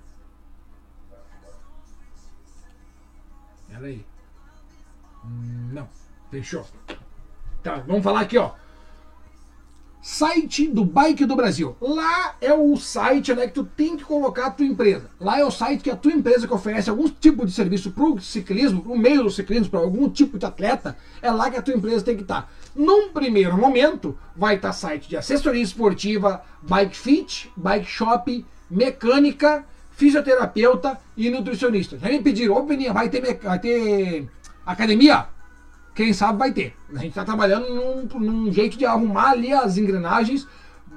Speaker 2: Pera aí. Hum, não, fechou. Tá, vamos falar aqui, ó. Site do Bike do Brasil. Lá é o site né, que tu tem que colocar a tua empresa. Lá é o site que a tua empresa que oferece algum tipo de serviço para o ciclismo, o meio do ciclismo, para algum tipo de atleta, é lá que a tua empresa tem que estar. Tá. Num primeiro momento, vai estar tá site de assessoria esportiva, bike fit, bike shop, mecânica, fisioterapeuta e nutricionista. Já me pediram, ô Beninha, vai ter, vai ter academia? Quem sabe vai ter. A gente está trabalhando num, num, jeito de arrumar ali as engrenagens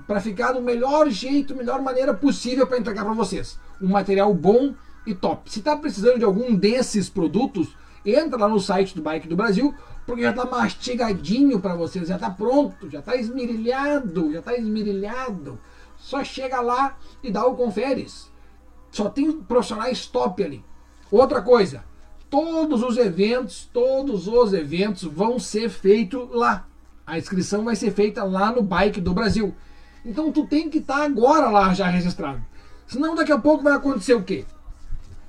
Speaker 2: para ficar do melhor jeito, melhor maneira possível para entregar para vocês. Um material bom e top. Se está precisando de algum desses produtos, entra lá no site do Bike do Brasil, porque já está mastigadinho para vocês, já está pronto, já está esmirilhado, já está esmirilhado. Só chega lá e dá o conferes. Só tem profissionais top ali. Outra coisa, todos os eventos, todos os eventos vão ser feitos lá. A inscrição vai ser feita lá no Bike do Brasil. Então tu tem que estar tá agora lá já registrado. Senão daqui a pouco vai acontecer o quê?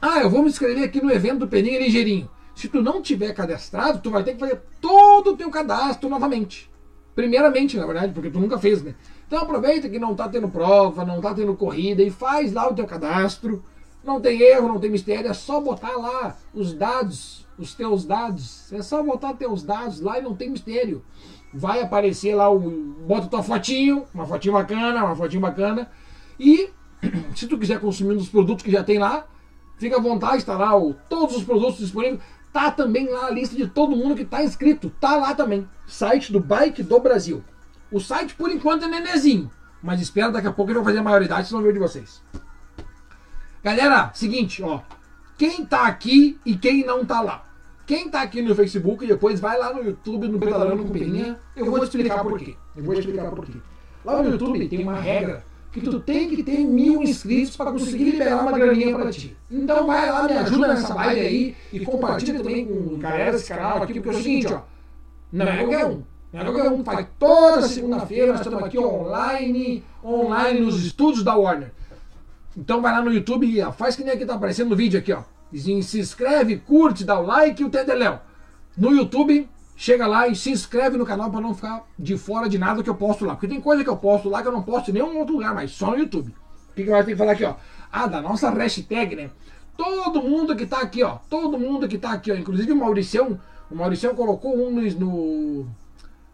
Speaker 2: Ah, eu vou me inscrever aqui no evento do Peninha Ligeirinho. Se tu não tiver cadastrado, tu vai ter que fazer todo o teu cadastro novamente. Primeiramente, na verdade, porque tu nunca fez, né? Então aproveita que não está tendo prova, não está tendo corrida e faz lá o teu cadastro não tem erro, não tem mistério, é só botar lá os dados, os teus dados. É só botar teus dados lá e não tem mistério. Vai aparecer lá, o, bota tua fotinho, uma fotinho bacana, uma fotinho bacana. E *clears throat* se tu quiser consumir os produtos que já tem lá, fica à vontade, está lá o, todos os produtos disponíveis. Tá também lá a lista de todo mundo que está inscrito. Tá lá também. Site do Bike do Brasil. O site, por enquanto, é nenezinho. Mas espero daqui a pouco ele vai fazer a maioridade, se não ver de vocês. Galera, seguinte, ó. Quem tá aqui e quem não tá lá. Quem tá aqui no Facebook, depois vai lá no YouTube, no Pedalando com Peninha, eu vou te explicar por quê. Eu vou te explicar por quê. Lá no YouTube tem uma regra que tu tem que ter mil inscritos para conseguir liberar uma graninha para ti. Então vai lá, me ajuda nessa live aí e compartilha também com galera desse canal aqui, porque é o seguinte, ó. Não é qualquer um. Não é qualquer um. Faz toda segunda-feira, nós estamos aqui online, online nos estúdios da Warner. Então vai lá no YouTube e faz que nem aqui tá aparecendo no vídeo aqui, ó. Se inscreve, curte, dá o like e o Tedeléu. No YouTube, chega lá e se inscreve no canal para não ficar de fora de nada que eu posto lá. Porque tem coisa que eu posto lá que eu não posto em nenhum outro lugar, mas só no YouTube. O que, vai ter que falar aqui, ó? Ah, da nossa hashtag, né? Todo mundo que tá aqui, ó. Todo mundo que tá aqui, ó. Inclusive o Mauricião. O Mauricião colocou um no,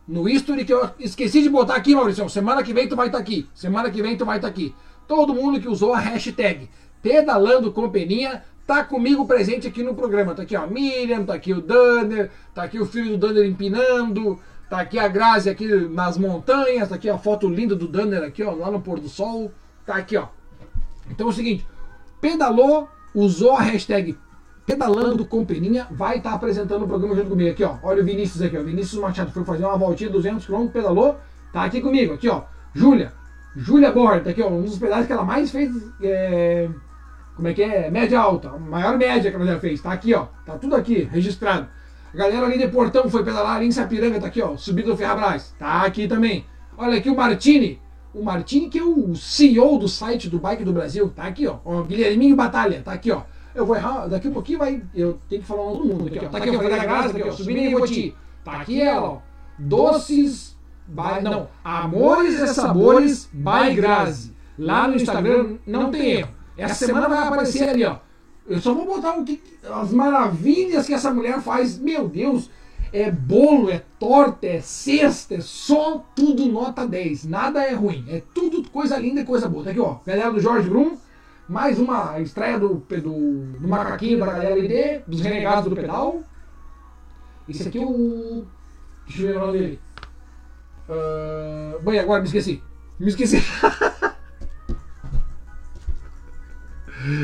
Speaker 2: no history que eu esqueci de botar aqui, Mauricião. Semana que vem tu vai estar tá aqui. Semana que vem tu vai estar tá aqui. Todo mundo que usou a hashtag Pedalando com Peninha tá comigo presente aqui no programa. Tá aqui ó, a Miriam, tá aqui o Danner, tá aqui o filho do Danner empinando, tá aqui a Grazi aqui nas montanhas, tá aqui a foto linda do Danner aqui, ó, lá no pôr do sol. Tá aqui, ó. Então é o seguinte, pedalou, usou a hashtag Pedalando com Peninha, vai estar tá apresentando o programa junto comigo aqui, ó. Olha o Vinícius aqui, ó. Vinícius Machado foi fazer uma voltinha 200 km, pedalou, tá aqui comigo, aqui, ó. Júlia, Júlia Borda, aqui, ó, um dos pedaços que ela mais fez. É, como é que é? Média alta. A maior média que ela já fez. Tá aqui, ó. Tá tudo aqui, registrado. A galera ali de Portão foi pedalar ali em Sapiranga, tá aqui, ó. Subindo o Ferrabras. Tá aqui também. Olha aqui o Martini. O Martini, que é o CEO do site do Bike do Brasil. Tá aqui, ó. O Guilherminho Batalha. Tá aqui, ó. Eu vou errar, daqui a pouquinho vai. Eu tenho que falar todo mundo. Aqui, ó. Tá aqui, eu falei da Graça, tá aqui, ó. Subindo em Voti. Tá aqui ela, ó. Doces by, não, Amores e Sabores by Grazi. Lá no Instagram não tem erro. Essa semana vai aparecer ali, ó. Eu só vou botar o que, as maravilhas que essa mulher faz. Meu Deus, é bolo, é torta, é cesta, é só tudo nota 10. Nada é ruim. É tudo coisa linda e coisa boa. Tá aqui, ó. Galera do Jorge Brum. Mais uma estreia do, do, do macaquinho da galera LD, dos renegados do pedal. Esse aqui é o. Deixa eu ver o nome dele. Uh, bem, agora me esqueci. Me esqueci. *laughs*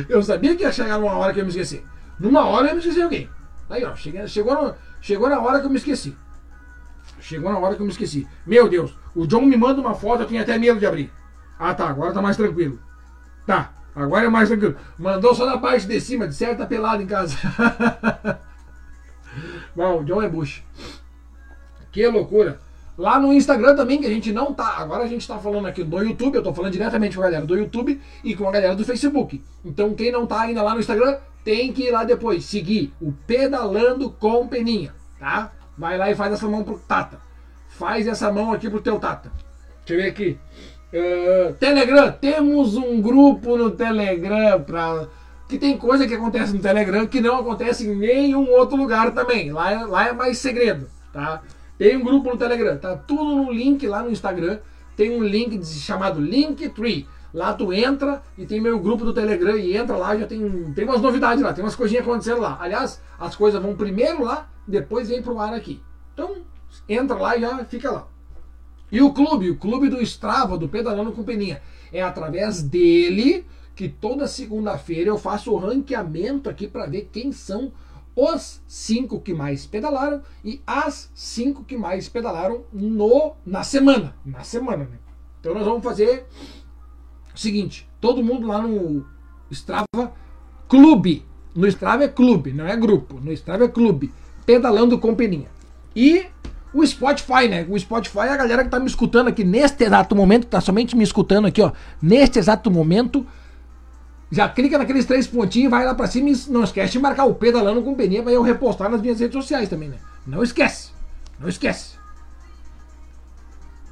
Speaker 2: eu sabia que ia chegar numa hora que eu me esqueci. Numa hora eu me esqueci alguém. Aí, ó, cheguei, chegou, no, chegou na hora que eu me esqueci. Chegou na hora que eu me esqueci. Meu Deus, o John me manda uma foto, eu tinha até medo de abrir. Ah, tá, agora tá mais tranquilo. Tá, agora é mais tranquilo. Mandou só na parte de cima, de certo tá pelado em casa. *laughs* Bom, o John é bush. Que loucura. Lá no Instagram também, que a gente não tá. Agora a gente tá falando aqui do YouTube, eu tô falando diretamente com a galera do YouTube e com a galera do Facebook. Então quem não tá ainda lá no Instagram, tem que ir lá depois, seguir o Pedalando com Peninha, tá? Vai lá e faz essa mão pro Tata. Faz essa mão aqui pro teu Tata. Deixa eu ver aqui. Uh, Telegram, temos um grupo no Telegram para que tem coisa que acontece no Telegram que não acontece em nenhum outro lugar também. Lá, é, lá é mais segredo, tá? Tem um grupo no Telegram, tá tudo no link lá no Instagram. Tem um link chamado Linktree. Lá tu entra e tem meu grupo do Telegram e entra lá, já tem, tem umas novidades lá, tem umas coisinhas acontecendo lá. Aliás, as coisas vão primeiro lá, depois vem pro ar aqui. Então, entra lá e já fica lá. E o clube, o clube do Strava, do Pedalando com Peninha. É através dele que toda segunda-feira eu faço o ranqueamento aqui para ver quem são os cinco que mais pedalaram e as cinco que mais pedalaram no na semana. Na semana, né? Então nós vamos fazer o seguinte: todo mundo lá no Strava Clube. No Strava é clube, não é grupo. No Strava é clube. Pedalando com peninha. E o Spotify, né? O Spotify é a galera que tá me escutando aqui neste exato momento, tá somente me escutando aqui, ó. Neste exato momento. Já clica naqueles três pontinhos, vai lá pra cima e não esquece de marcar o pedalando com peninha pra eu repostar nas minhas redes sociais também, né? Não esquece. Não esquece.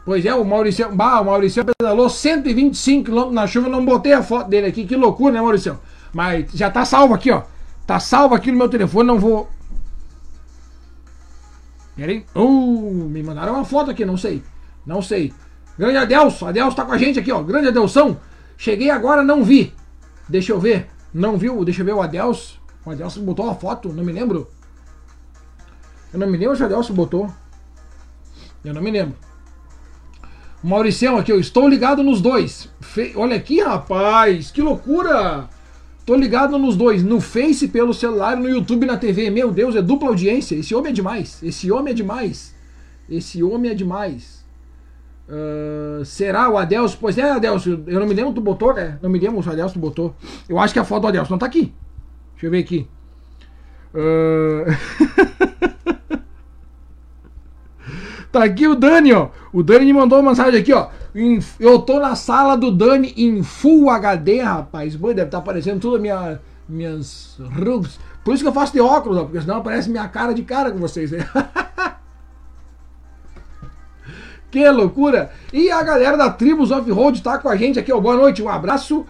Speaker 2: Pois é, o Maurício, bah, o Maurício pedalou 125 km na chuva, não botei a foto dele aqui, que loucura, né, Maurício? Mas já tá salvo aqui, ó. Tá salvo aqui no meu telefone, não vou Peraí. Uh, me mandaram uma foto aqui, não sei. Não sei. Grande Adelso, Adelso tá com a gente aqui, ó. Grande Adelsão. Cheguei agora, não vi. Deixa eu ver. Não viu? Deixa eu ver o Adelso. O Adelso botou uma foto, não me lembro. Eu não me lembro se o Adelso botou. Eu não me lembro. Mauricião aqui, eu estou ligado nos dois. Fe... Olha aqui, rapaz, que loucura! Tô ligado nos dois, no Face pelo celular no YouTube na TV. Meu Deus, é dupla audiência. Esse homem é demais. Esse homem é demais. Esse homem é demais. Uh, será o Adelso? Pois é, Adelso. Eu não me lembro, tu botou, né? Não me lembro se o Adelso botou. Eu acho que a foto do Adelso não tá aqui. Deixa eu ver aqui. Uh... *laughs* tá aqui o Dani, ó. O Dani me mandou uma mensagem aqui, ó. Eu tô na sala do Dani em Full HD, rapaz. Boi, deve estar tá aparecendo tudo minha, minhas rugas. Por isso que eu faço de óculos, ó, porque senão aparece minha cara de cara com vocês, né? *laughs* que loucura! E a galera da Tribus Off-Road tá com a gente aqui, ó. Boa noite, um abraço.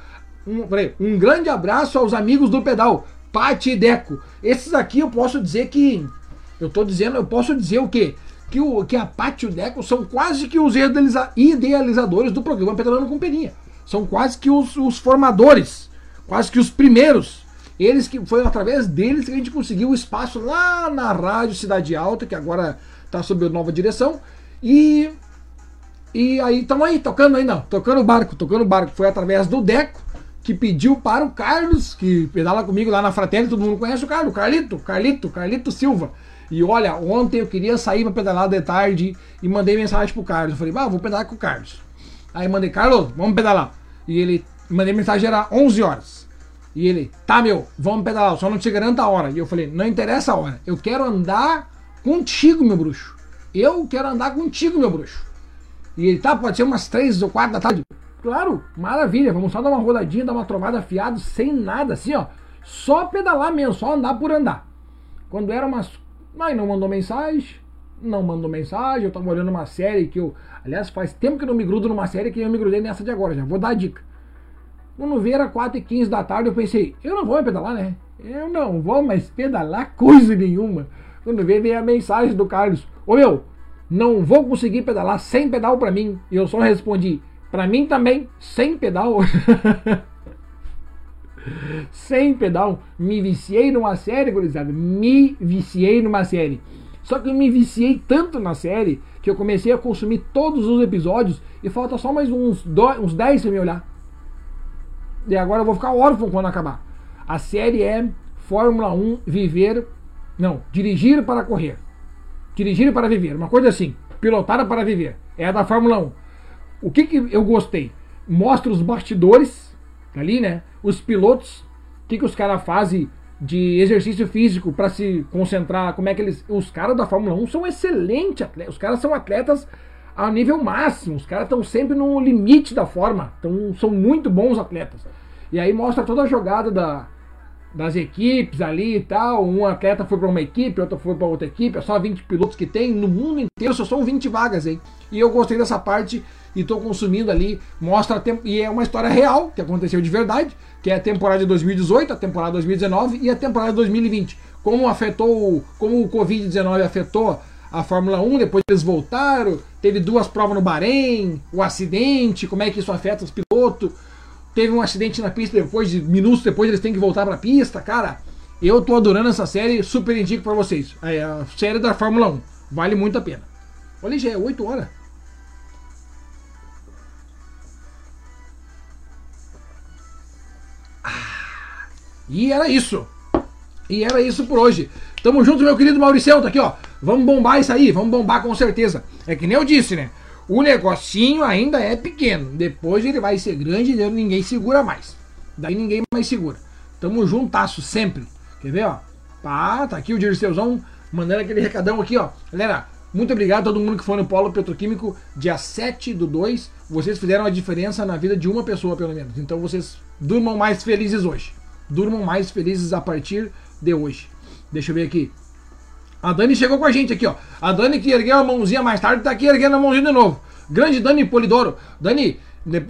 Speaker 2: Um, peraí, um grande abraço aos amigos do pedal, Pati e Deco. Esses aqui eu posso dizer que. Eu tô dizendo, eu posso dizer o quê? que, o, que a Paty e o Deco são quase que os idealizadores do programa Pedalando com Peninha. São quase que os, os, formadores, quase que os primeiros. Eles que foi através deles que a gente conseguiu o espaço lá na Rádio Cidade Alta, que agora está sob nova direção. E e aí estamos aí, tocando aí não, tocando o barco, tocando o barco. Foi através do Deco que pediu para o Carlos, que pedala comigo lá na Fratelli, todo mundo conhece o Carlos, Carlito, Carlito, Carlito Silva e olha, ontem eu queria sair para pedalar de tarde e mandei mensagem pro Carlos. Eu falei, ah, vou pedalar com o Carlos. Aí mandei, Carlos, vamos pedalar. E ele, mandei mensagem, era 11 horas. E ele, tá meu, vamos pedalar, só não te garanto a hora. E eu falei, não interessa a hora, eu quero andar contigo, meu bruxo. Eu quero andar contigo, meu bruxo. E ele, tá, pode ser umas 3 ou 4 da tarde. Claro, maravilha, vamos só dar uma rodadinha, dar uma trovada afiada, sem nada, assim, ó. Só pedalar mesmo, só andar por andar. Quando era umas mas não mandou mensagem, não mandou mensagem. Eu tava olhando uma série que eu. Aliás, faz tempo que eu não me grudo numa série que eu me grudei nessa de agora. Já vou dar a dica. Quando vi era 4 e 15 da tarde, eu pensei, eu não vou pedalar, né? Eu não vou mais pedalar coisa nenhuma. Quando veio, veio a mensagem do Carlos: Ô meu, não vou conseguir pedalar sem pedal para mim. E eu só respondi: para mim também, sem pedal. *laughs* sem pedal. Me viciei numa série, gurizada. Me viciei numa série. Só que eu me viciei tanto na série que eu comecei a consumir todos os episódios e falta só mais uns, dois, uns 10 pra me olhar. E agora eu vou ficar órfão quando acabar. A série é Fórmula 1 Viver. Não, Dirigir para Correr. Dirigir para Viver. Uma coisa assim. Pilotar para Viver. É a da Fórmula 1. O que, que eu gostei? Mostra os bastidores ali, né? Os pilotos, o que, que os caras fazem de exercício físico para se concentrar, como é que eles. Os caras da Fórmula 1 são excelentes atletas, os caras são atletas a nível máximo, os caras estão sempre no limite da forma, então são muito bons atletas. E aí mostra toda a jogada da, das equipes ali e tal. Um atleta foi para uma equipe, outro foi para outra equipe. É só 20 pilotos que tem no mundo inteiro, só são 20 vagas, hein? E eu gostei dessa parte e estou consumindo ali. Mostra a temp... e é uma história real que aconteceu de verdade, que é a temporada de 2018, a temporada de 2019 e a temporada de 2020. Como afetou, como o Covid-19 afetou a Fórmula 1, depois eles voltaram, teve duas provas no Bahrein, o acidente, como é que isso afeta os pilotos teve um acidente na pista depois, de minutos depois eles têm que voltar pra pista, cara. Eu tô adorando essa série, super indico pra vocês. É a série da Fórmula 1. Vale muito a pena. Olha, já é 8 horas. Ah, e era isso. E era isso por hoje. Tamo junto, meu querido Mauricião, tá aqui, ó. Vamos bombar isso aí, vamos bombar com certeza. É que nem eu disse, né? O negocinho ainda é pequeno. Depois ele vai ser grande e ninguém segura mais. Daí ninguém mais segura. Tamo juntasso sempre. Quer ver, ó? Tá, tá aqui o Dirceuzão mandando aquele recadão aqui, ó. Galera, muito obrigado a todo mundo que foi no Polo Petroquímico dia 7 do 2. Vocês fizeram a diferença na vida de uma pessoa, pelo menos. Então vocês durmam mais felizes hoje. Durmam mais felizes a partir de hoje. Deixa eu ver aqui. A Dani chegou com a gente aqui, ó. A Dani que ergueu a mãozinha mais tarde, tá aqui erguendo a mãozinha de novo. Grande Dani Polidoro. Dani,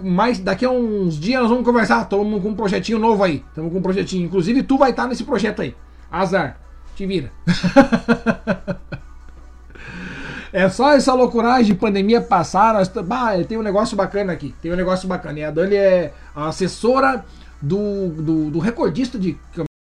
Speaker 2: mais daqui a uns dias nós vamos conversar. Estamos com um projetinho novo aí. Estamos com um projetinho. Inclusive, tu vai estar nesse projeto aí. Azar. Te vira. *laughs* é só essa loucuragem de pandemia passar. Nós, bah, tem um negócio bacana aqui. Tem um negócio bacana. E a Dani é a assessora do, do, do recordista de